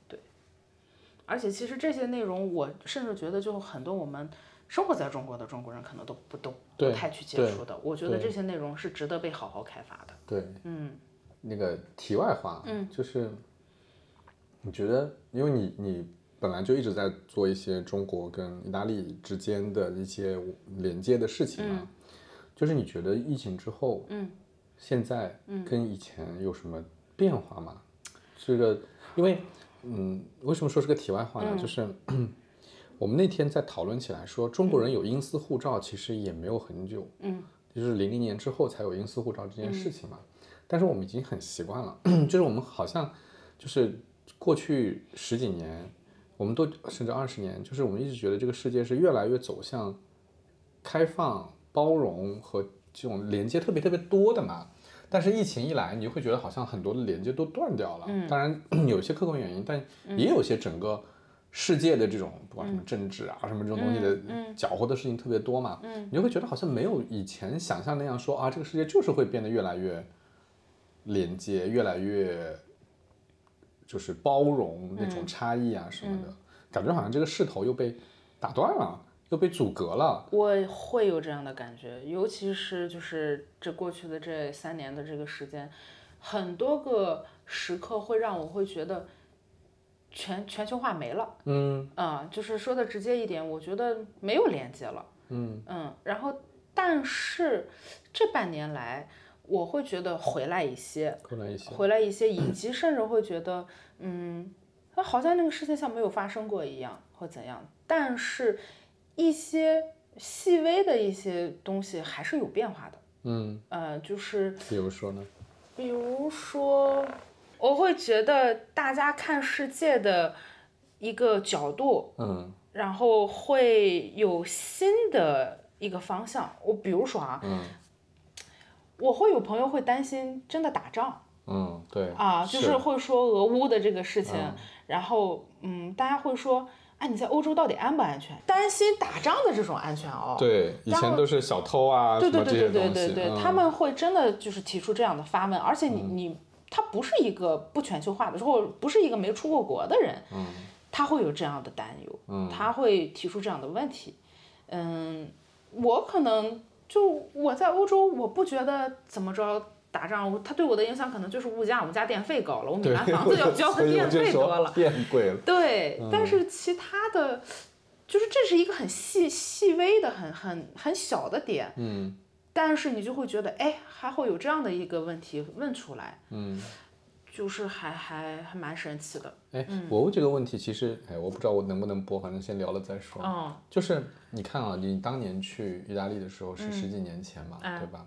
Speaker 2: 对，而且其实这些内容我甚至觉得就很多我们生活在中国的中国人可能都不都不太去接触的，我觉得这些内容是值得被好好开发的。
Speaker 1: 对，
Speaker 2: 嗯，
Speaker 1: 那个题外话，嗯，就是你觉得，因为你你本来就一直在做一些中国跟意大利之间的一些连接的事情嘛，就是你觉得疫情之后，嗯，现在跟以前有什么变化吗？这个，因为，嗯，为什么说是个题外话呢？就是。我们那天在讨论起来说，中国人有英私护照其实也没有很久，嗯，就是零零年之后才有英私护照这件事情嘛。但是我们已经很习惯了，就是我们好像就是过去十几年，我们都甚至二十年，就是我们一直觉得这个世界是越来越走向开放、包容和这种连接特别特别多的嘛。但是疫情一来，你就会觉得好像很多的连接都断掉了。当然 有些客观原因，但也有些整个世界的这种不管什么政治啊、什么这种东西的搅和的事情特别多嘛。你就会觉得好像没有以前想象那样说啊，这个世界就是会变得越来越连接，越来越就是包容那种差异啊什么的，感觉好像这个势头又被打断了，又被阻隔了。
Speaker 2: 我会有这样的感觉，尤其是就是这过去的这三年的这个时间，很多个时刻会让我会觉得全全球化没了。
Speaker 1: 嗯
Speaker 2: 啊、就是说的直接一点，我觉得没有连接了。
Speaker 1: 嗯
Speaker 2: 然后但是这半年来，我会觉得回来一些，
Speaker 1: 回来一些，
Speaker 2: 回来一些，以及甚至会觉得，嗯，那好像那个事情像没有发生过一样，或怎样。但是，一些细微的一些东西还是有变化的。
Speaker 1: 嗯，
Speaker 2: 呃，就是
Speaker 1: 比如说呢？
Speaker 2: 比如说，我会觉得大家看世界的一个角度，
Speaker 1: 嗯
Speaker 2: 然后会有新的一个方向。我比如说啊，
Speaker 1: 嗯
Speaker 2: 我会有朋友会担心真的打仗。
Speaker 1: 嗯，对
Speaker 2: 啊，就是会说俄乌的这个事情，
Speaker 1: 嗯
Speaker 2: 然后嗯，大家会说，哎，你在欧洲到底安不安全？担心打仗的这种安全哦。
Speaker 1: 对，以前都是小偷啊，
Speaker 2: 对对对对，对对对，
Speaker 1: 嗯
Speaker 2: 他们会真的就是提出这样的发问，而且你
Speaker 1: 嗯
Speaker 2: 你他不是一个不全球化的，或者不是一个没出过国的人，
Speaker 1: 嗯
Speaker 2: 他会有这样的担忧，他会提出这样的问题。嗯，我可能就我在欧洲，我不觉得怎么着打仗，它对我的影响可能就是物价，我们家电费高了，我米
Speaker 1: 对，
Speaker 2: 兰房子要交 的
Speaker 1: 所以我
Speaker 2: 电费多了。
Speaker 1: 变贵了。
Speaker 2: 对，但是其他的，就是这是一个很细细微的、很很很小的点，
Speaker 1: 嗯
Speaker 2: 但是你就会觉得，哎，还会有这样的一个问题问出来，
Speaker 1: 嗯，
Speaker 2: 就是还还还蛮神奇的。
Speaker 1: 哎，我问这个问题，其实哎，我不知道我能不能播，反正先聊了再说。
Speaker 2: 嗯，
Speaker 1: 就是你看啊，你当年去意大利的时候是十几年前嘛，
Speaker 2: 哎
Speaker 1: 对吧？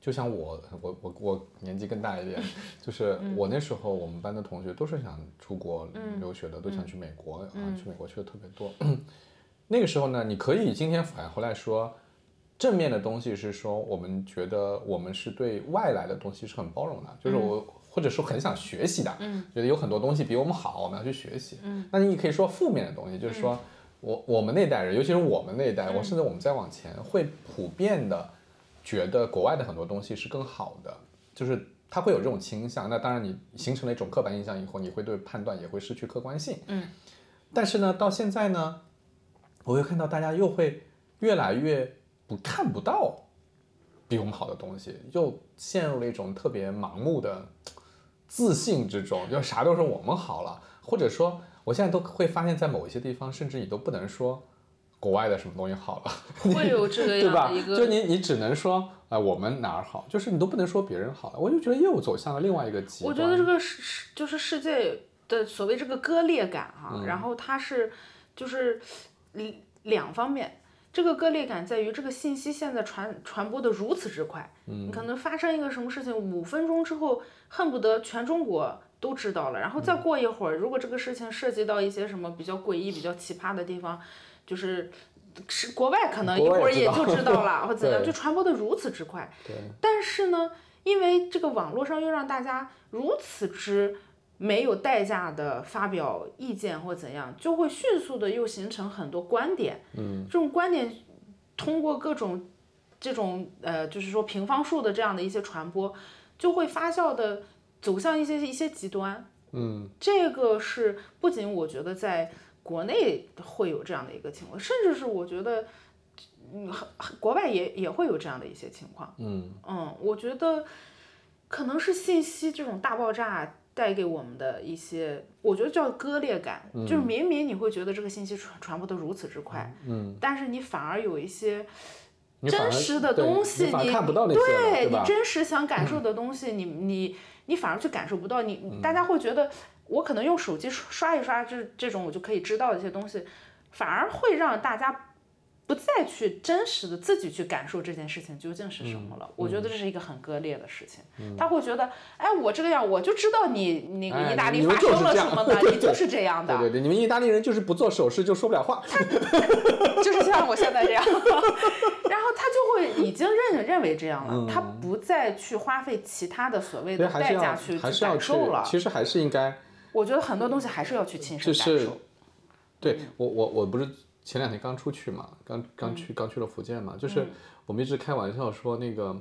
Speaker 1: 就像我，我我我年纪更大一点，就是我那时候我们班的同学都是想出国留学的，都想去美国啊，去美国去的特别多。那个时候呢，你可以今天返回来说，正面的东西是说，我们觉得我们是对外来的东西是很包容的，就是我。或者说很想学习的，嗯，觉得有很多东西比我们好，我们要去学习，嗯，那你也可以说负面的东西，就是说我我们那代人，尤其是我们那一代，我甚至我们再往前，会普遍的觉得国外的很多东西是更好的，就是他会有这种倾向。那当然，你形成了一种刻板印象以后，你会对判断也会失去客观性。
Speaker 2: 嗯。
Speaker 1: 但是呢，到现在呢，我会看到大家又会越来越不看不到比我们好的东西，又陷入了一种特别盲目的自信之中，就啥都是我们好了，或者说我现在都会发现，在某一些地方，甚至你都不能说国外的什么东西好了，
Speaker 2: 会有这个
Speaker 1: 对吧
Speaker 2: 样的一？个，
Speaker 1: 就你你只能说，呃，我们哪儿好，就是你都不能说别人好了。我就觉得又走向了另外一个极端。
Speaker 2: 我觉得这个世世就是世界的所谓这个割裂感哈、
Speaker 1: 嗯
Speaker 2: 然后它是就是两两方面。这个割裂感在于这个信息现在传传播的如此之快，
Speaker 1: 嗯
Speaker 2: 你可能发生一个什么事情，五分钟之后恨不得全中国都知道了，然后
Speaker 1: 嗯
Speaker 2: 再过一会儿，如果这个事情涉及到一些什么比较诡异、比较奇葩的地方，就是是国外可能一会儿也就知道了，或怎样，就传播的如此之快。
Speaker 1: 对，
Speaker 2: 但是呢，因为这个网络上又让大家如此之没有代价的发表意见或怎样，就会迅速的又形成很多观点。嗯，这种观点通过各种这种呃，就是说平方数的这样的一些传播，就会发酵的走向一些一些极端。
Speaker 1: 嗯，
Speaker 2: 这个是不仅我觉得在国内会有这样的一个情况，甚至是我觉得，嗯，很很国外也也会有这样的一些情况。
Speaker 1: 嗯
Speaker 2: 嗯，我觉得可能是信息这种大爆炸带给我们的一些，我觉得叫割裂感，就是明明你会觉得这个信息传传播的如此之快，
Speaker 1: 嗯，
Speaker 2: 但是你反而有一些真实的东西，
Speaker 1: 你看不到那些了，
Speaker 2: 对？你真实想感受的东西，你你你反而去感受不到，你
Speaker 1: 嗯。
Speaker 2: 大家会觉得我可能用手机刷一刷，这这种我就可以知道的一些东西，反而会让大家不再去真实的自己去感受这件事情究竟是什
Speaker 1: 嗯
Speaker 2: 么了。我觉得这是一个很割裂的事情。他会觉得，哎，我这个样，我就知道你那个
Speaker 1: 哎
Speaker 2: 意大利发生了什么 的，
Speaker 1: 对
Speaker 2: 你就是这样的。
Speaker 1: 对对对，你们意大利人就是不做手势就说不了话。
Speaker 2: 就是像我现在这样，然后他就会已经认认为这样了，他不再去花费其他的所谓的代价去感受了。
Speaker 1: 其实还是应该，
Speaker 2: 我觉得很多东西还是要去亲身
Speaker 1: 就是
Speaker 2: 感受。
Speaker 1: 对我我我不是前两天刚出去嘛，刚刚去刚去了福建嘛，就是我们一直开玩笑说那个。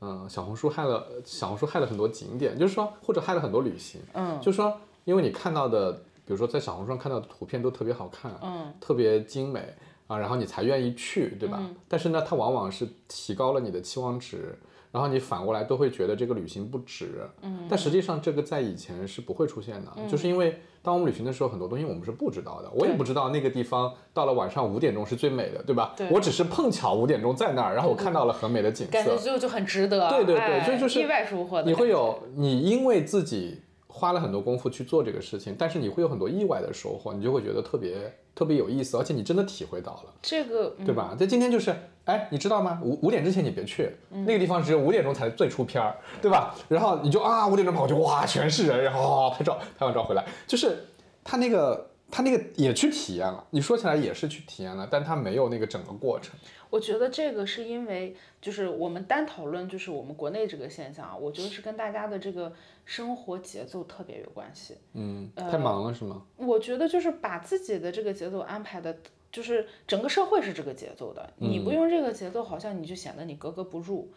Speaker 1: 嗯，小红书害了小红书害了很多景点，就是说或者害了很多旅行，
Speaker 2: 嗯，
Speaker 1: 就是说因为你看到的，比如说在小红书上看到的图片都特别好看，
Speaker 2: 嗯，
Speaker 1: 特别精美啊，然后你才愿意去，对吧？但是呢，它往往是提高了你的期望值，然后你反过来都会觉得这个旅行不值，嗯，但实际上这个在以前是不会出现的，就是因为当我们旅行的时候，很多东西我们是不知道的，我也不知道那个地方到了晚上五点钟是最美的，对吧？
Speaker 2: 对
Speaker 1: 我只是碰巧五点钟在那儿，然后我看到了很美的景
Speaker 2: 感觉
Speaker 1: 色，
Speaker 2: 就就很值得。
Speaker 1: 对对对
Speaker 2: 哎
Speaker 1: 就就是
Speaker 2: 意外收获的。
Speaker 1: 你会有你因为自己花了很多功夫去做这个事情，但是你会有很多意外的收获，你就会觉得特别特别有意思，而且你真的体会到了。
Speaker 2: 这个，嗯
Speaker 1: 对吧？在今天就是，哎，你知道吗？五五点之前你别去，
Speaker 2: 嗯
Speaker 1: 那个地方只有五点钟才最出片儿，对吧？然后你就啊五点钟跑过去，哇，全是人，然后、拍照，拍完照回来，就是他那个他那个也去体验了。你说起来也是去体验了，但他没有那个整个过程。
Speaker 2: 我觉得这个是因为，就是我们单讨论就是我们国内这个现象啊，我觉得是跟大家的这个生活节奏特别有关系。
Speaker 1: 嗯，
Speaker 2: 呃
Speaker 1: 太忙了是吗？
Speaker 2: 我觉得就是把自己的这个节奏安排的，就是整个社会是这个节奏的，你不用这个节奏，好像你就显得你格格不入，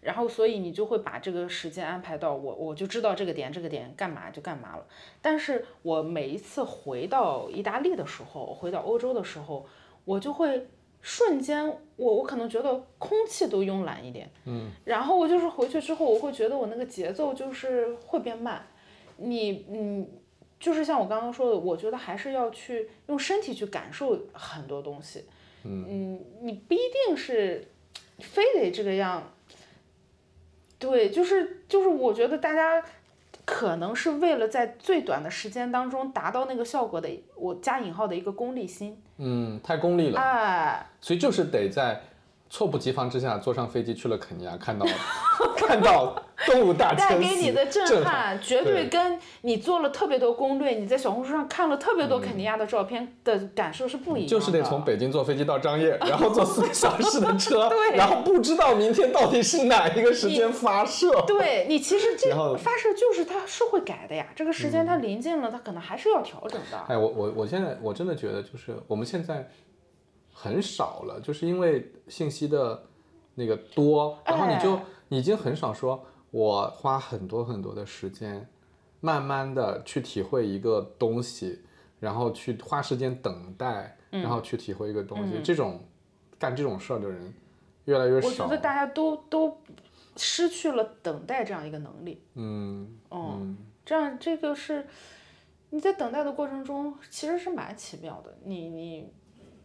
Speaker 2: 然后所以你就会把这个时间安排到我我就知道这个点这个点干嘛就干嘛了。但是我每一次回到意大利的时候，回到欧洲的时候，我就会。瞬间，我我可能觉得空气都慵懒一点，嗯，然后我就是回去之后，我会觉得我那个节奏就是会变慢，你嗯，就是像我刚刚说的，我觉得还是要去用身体去感受很多东西。嗯，你不一定是非得这个样。对，就是就是，我觉得大家可能是为了在最短的时间当中达到那个效果的，我加引号的一个功利心。
Speaker 1: 嗯，太功利了，
Speaker 2: 哎，
Speaker 1: 所以就是得在猝不及防之下坐上飞机去了肯尼亚，看到 看到动物大
Speaker 2: 带
Speaker 1: 迁徙，
Speaker 2: 给你的震
Speaker 1: 震
Speaker 2: 撼，绝对
Speaker 1: 对
Speaker 2: 跟你做了特别多攻略，你在小红书上看了特别多肯尼亚的照片的感受是不一样的。
Speaker 1: 就是得从北京坐飞机到张掖，然后坐四个小时的车，
Speaker 2: 对
Speaker 1: 然后不知道明天到底是哪一个时间发射。
Speaker 2: 对你其实这发射就是它是会改的呀，这个时间它临近了，它可能还是要调整的。
Speaker 1: 哎，我我我现在我真的觉得，就是我们现在很少了，就是因为信息的那个多，然后你就、已经很少说，我花很多很多的时间，慢慢的去体会一个东西，然后去花时间等待，然后去体会一个东西，这种干这种事儿的人越来越少我。
Speaker 2: 觉得大家都都失去了等待这样一个能力。
Speaker 1: 嗯
Speaker 2: 嗯，这样这个是你在等待的过程中其实是蛮奇妙的。你你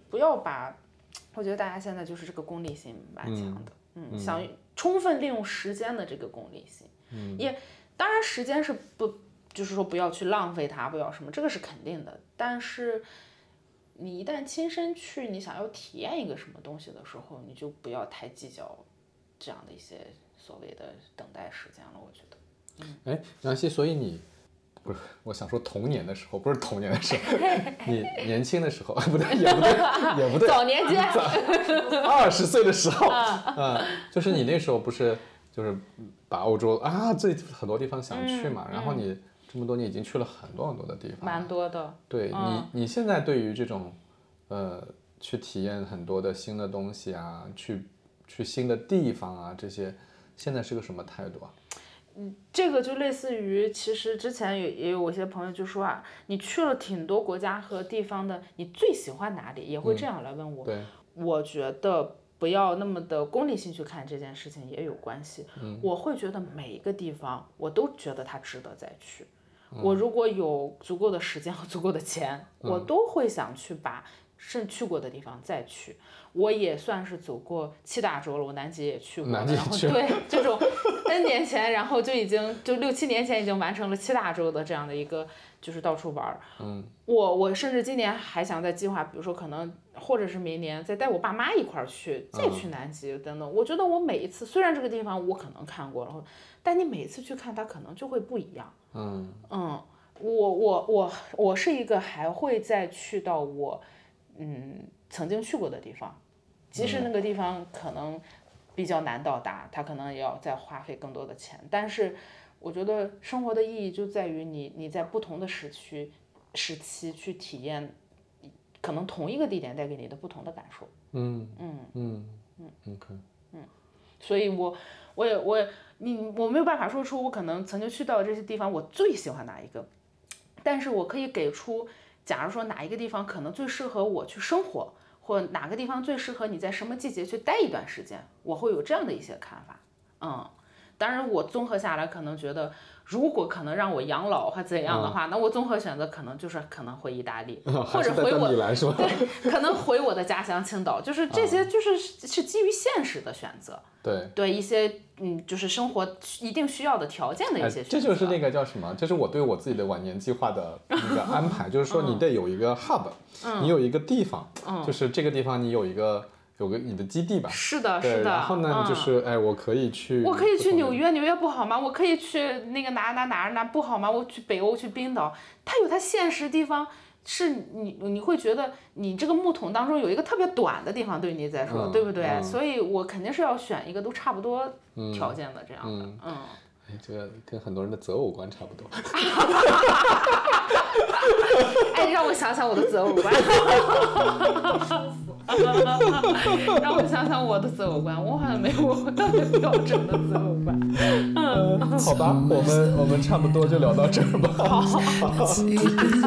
Speaker 2: 不要把，我觉得大家现在就是这个功利性蛮强的，嗯，想充分利用时间的这个功利性，嗯，也当然时间是不就是说不要去浪费它，不要什么，这个是肯定的，但是。你一旦亲身去，你想要体验一个什么东西的时候，你就不要太计较这样的一些所谓的等待时间了。我觉得，嗯
Speaker 1: 哎，杨希，所以你不是 我想说童年的时候，不是童年的时候，你年轻的时候，不对，也不对，也不对，
Speaker 2: 早年间，
Speaker 1: 二十岁的时候，嗯，就是你那时候不是就是把欧洲啊这很多地方想去嘛，然后你这么多年已经去了很多很多的地方，
Speaker 2: 蛮多的。
Speaker 1: 对你，你现在对于这种，呃，去体验很多的新的东西啊，去去新的地方啊，这些，现在是个什么态度啊？
Speaker 2: 这个就类似于，其实之前也也有我一些朋友就说啊，你去了挺多国家和地方的，你最喜欢哪里？也会这样来问我。
Speaker 1: 对，
Speaker 2: 我觉得不要那么的功利性去看这件事情也有关系。我会觉得每一个地方我都觉得它值得再去。我如果有足够的时间和足够的钱，我都会想去把甚去过的地方再去。我也算是走过七大洲了，我南极也去过了，
Speaker 1: 南极
Speaker 2: 然后
Speaker 1: 去
Speaker 2: 对这种 N 年前，然后就已经就六七年前已经完成了七大洲的这样的一个就是到处玩儿。
Speaker 1: 嗯，
Speaker 2: 我我甚至今年还想再计划，比如说可能或者是明年再带我爸妈一块儿去，再去南极等等。我觉得我每一次虽然这个地方我可能看过了，但你每次去看它可能就会不一样。
Speaker 1: 嗯
Speaker 2: 嗯，我我我我是一个还会再去到我嗯曾经去过的地方，即使那个地方可能比较难到达，它可能也要再花费更多的钱，但是我觉得生活的意义就在于你你在不同的时区时期去体验，可能同一个地点带给你的不同的感受。
Speaker 1: 嗯嗯。嗯嗯，OK，
Speaker 2: 所以我我也我也你我没有办法说出我可能曾经去到的这些地方我最喜欢哪一个，但是我可以给出，假如说哪一个地方可能最适合我去生活，或哪个地方最适合你在什么季节去待一段时间，我会有这样的一些看法。嗯，当然我综合下来可能觉得，如果可能让我养老或怎样的话，那我综合选择可能就是可能回意大利，或者回我
Speaker 1: 来说，
Speaker 2: 可能回我的家乡青岛，就是这些就是是基于现实的选择。
Speaker 1: 对。
Speaker 2: 对一些嗯，就是生活一定需要的条件的一
Speaker 1: 哎
Speaker 2: 些选择。
Speaker 1: 这就是那个叫什么？这是我对我自己的晚年计划的一个安排，就是说你
Speaker 2: 嗯
Speaker 1: 得有一个 hub，、你有一个地方，就是这个地方你有一个有个你的基地吧。
Speaker 2: 是的，是的。
Speaker 1: 然后呢，
Speaker 2: 嗯
Speaker 1: 就是哎，我可以去，
Speaker 2: 我可以去纽。约，纽约不好吗？我可以去那个哪哪哪儿哪不好吗？我去北欧，去冰岛，它有它现实地方。是你你会觉得你这个木桶当中有一个特别短的地方对你来说，
Speaker 1: 嗯
Speaker 2: 对不对？
Speaker 1: 嗯
Speaker 2: 所以我肯定是要选一个都差不多条件的这样的，嗯。
Speaker 1: 哎，这个跟很多人的择偶观差不多。
Speaker 2: 哎，让我想想我的择偶观，让我想想我的择偶观，我好像没有特别标准的择偶观。
Speaker 1: 好吧，我们我们差不多就聊到这儿吧。好，谢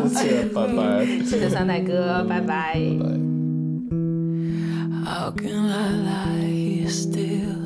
Speaker 1: 谢，拜拜。
Speaker 2: 谢谢酸奶哥，拜拜。
Speaker 1: 拜。
Speaker 3: How can I lie here still?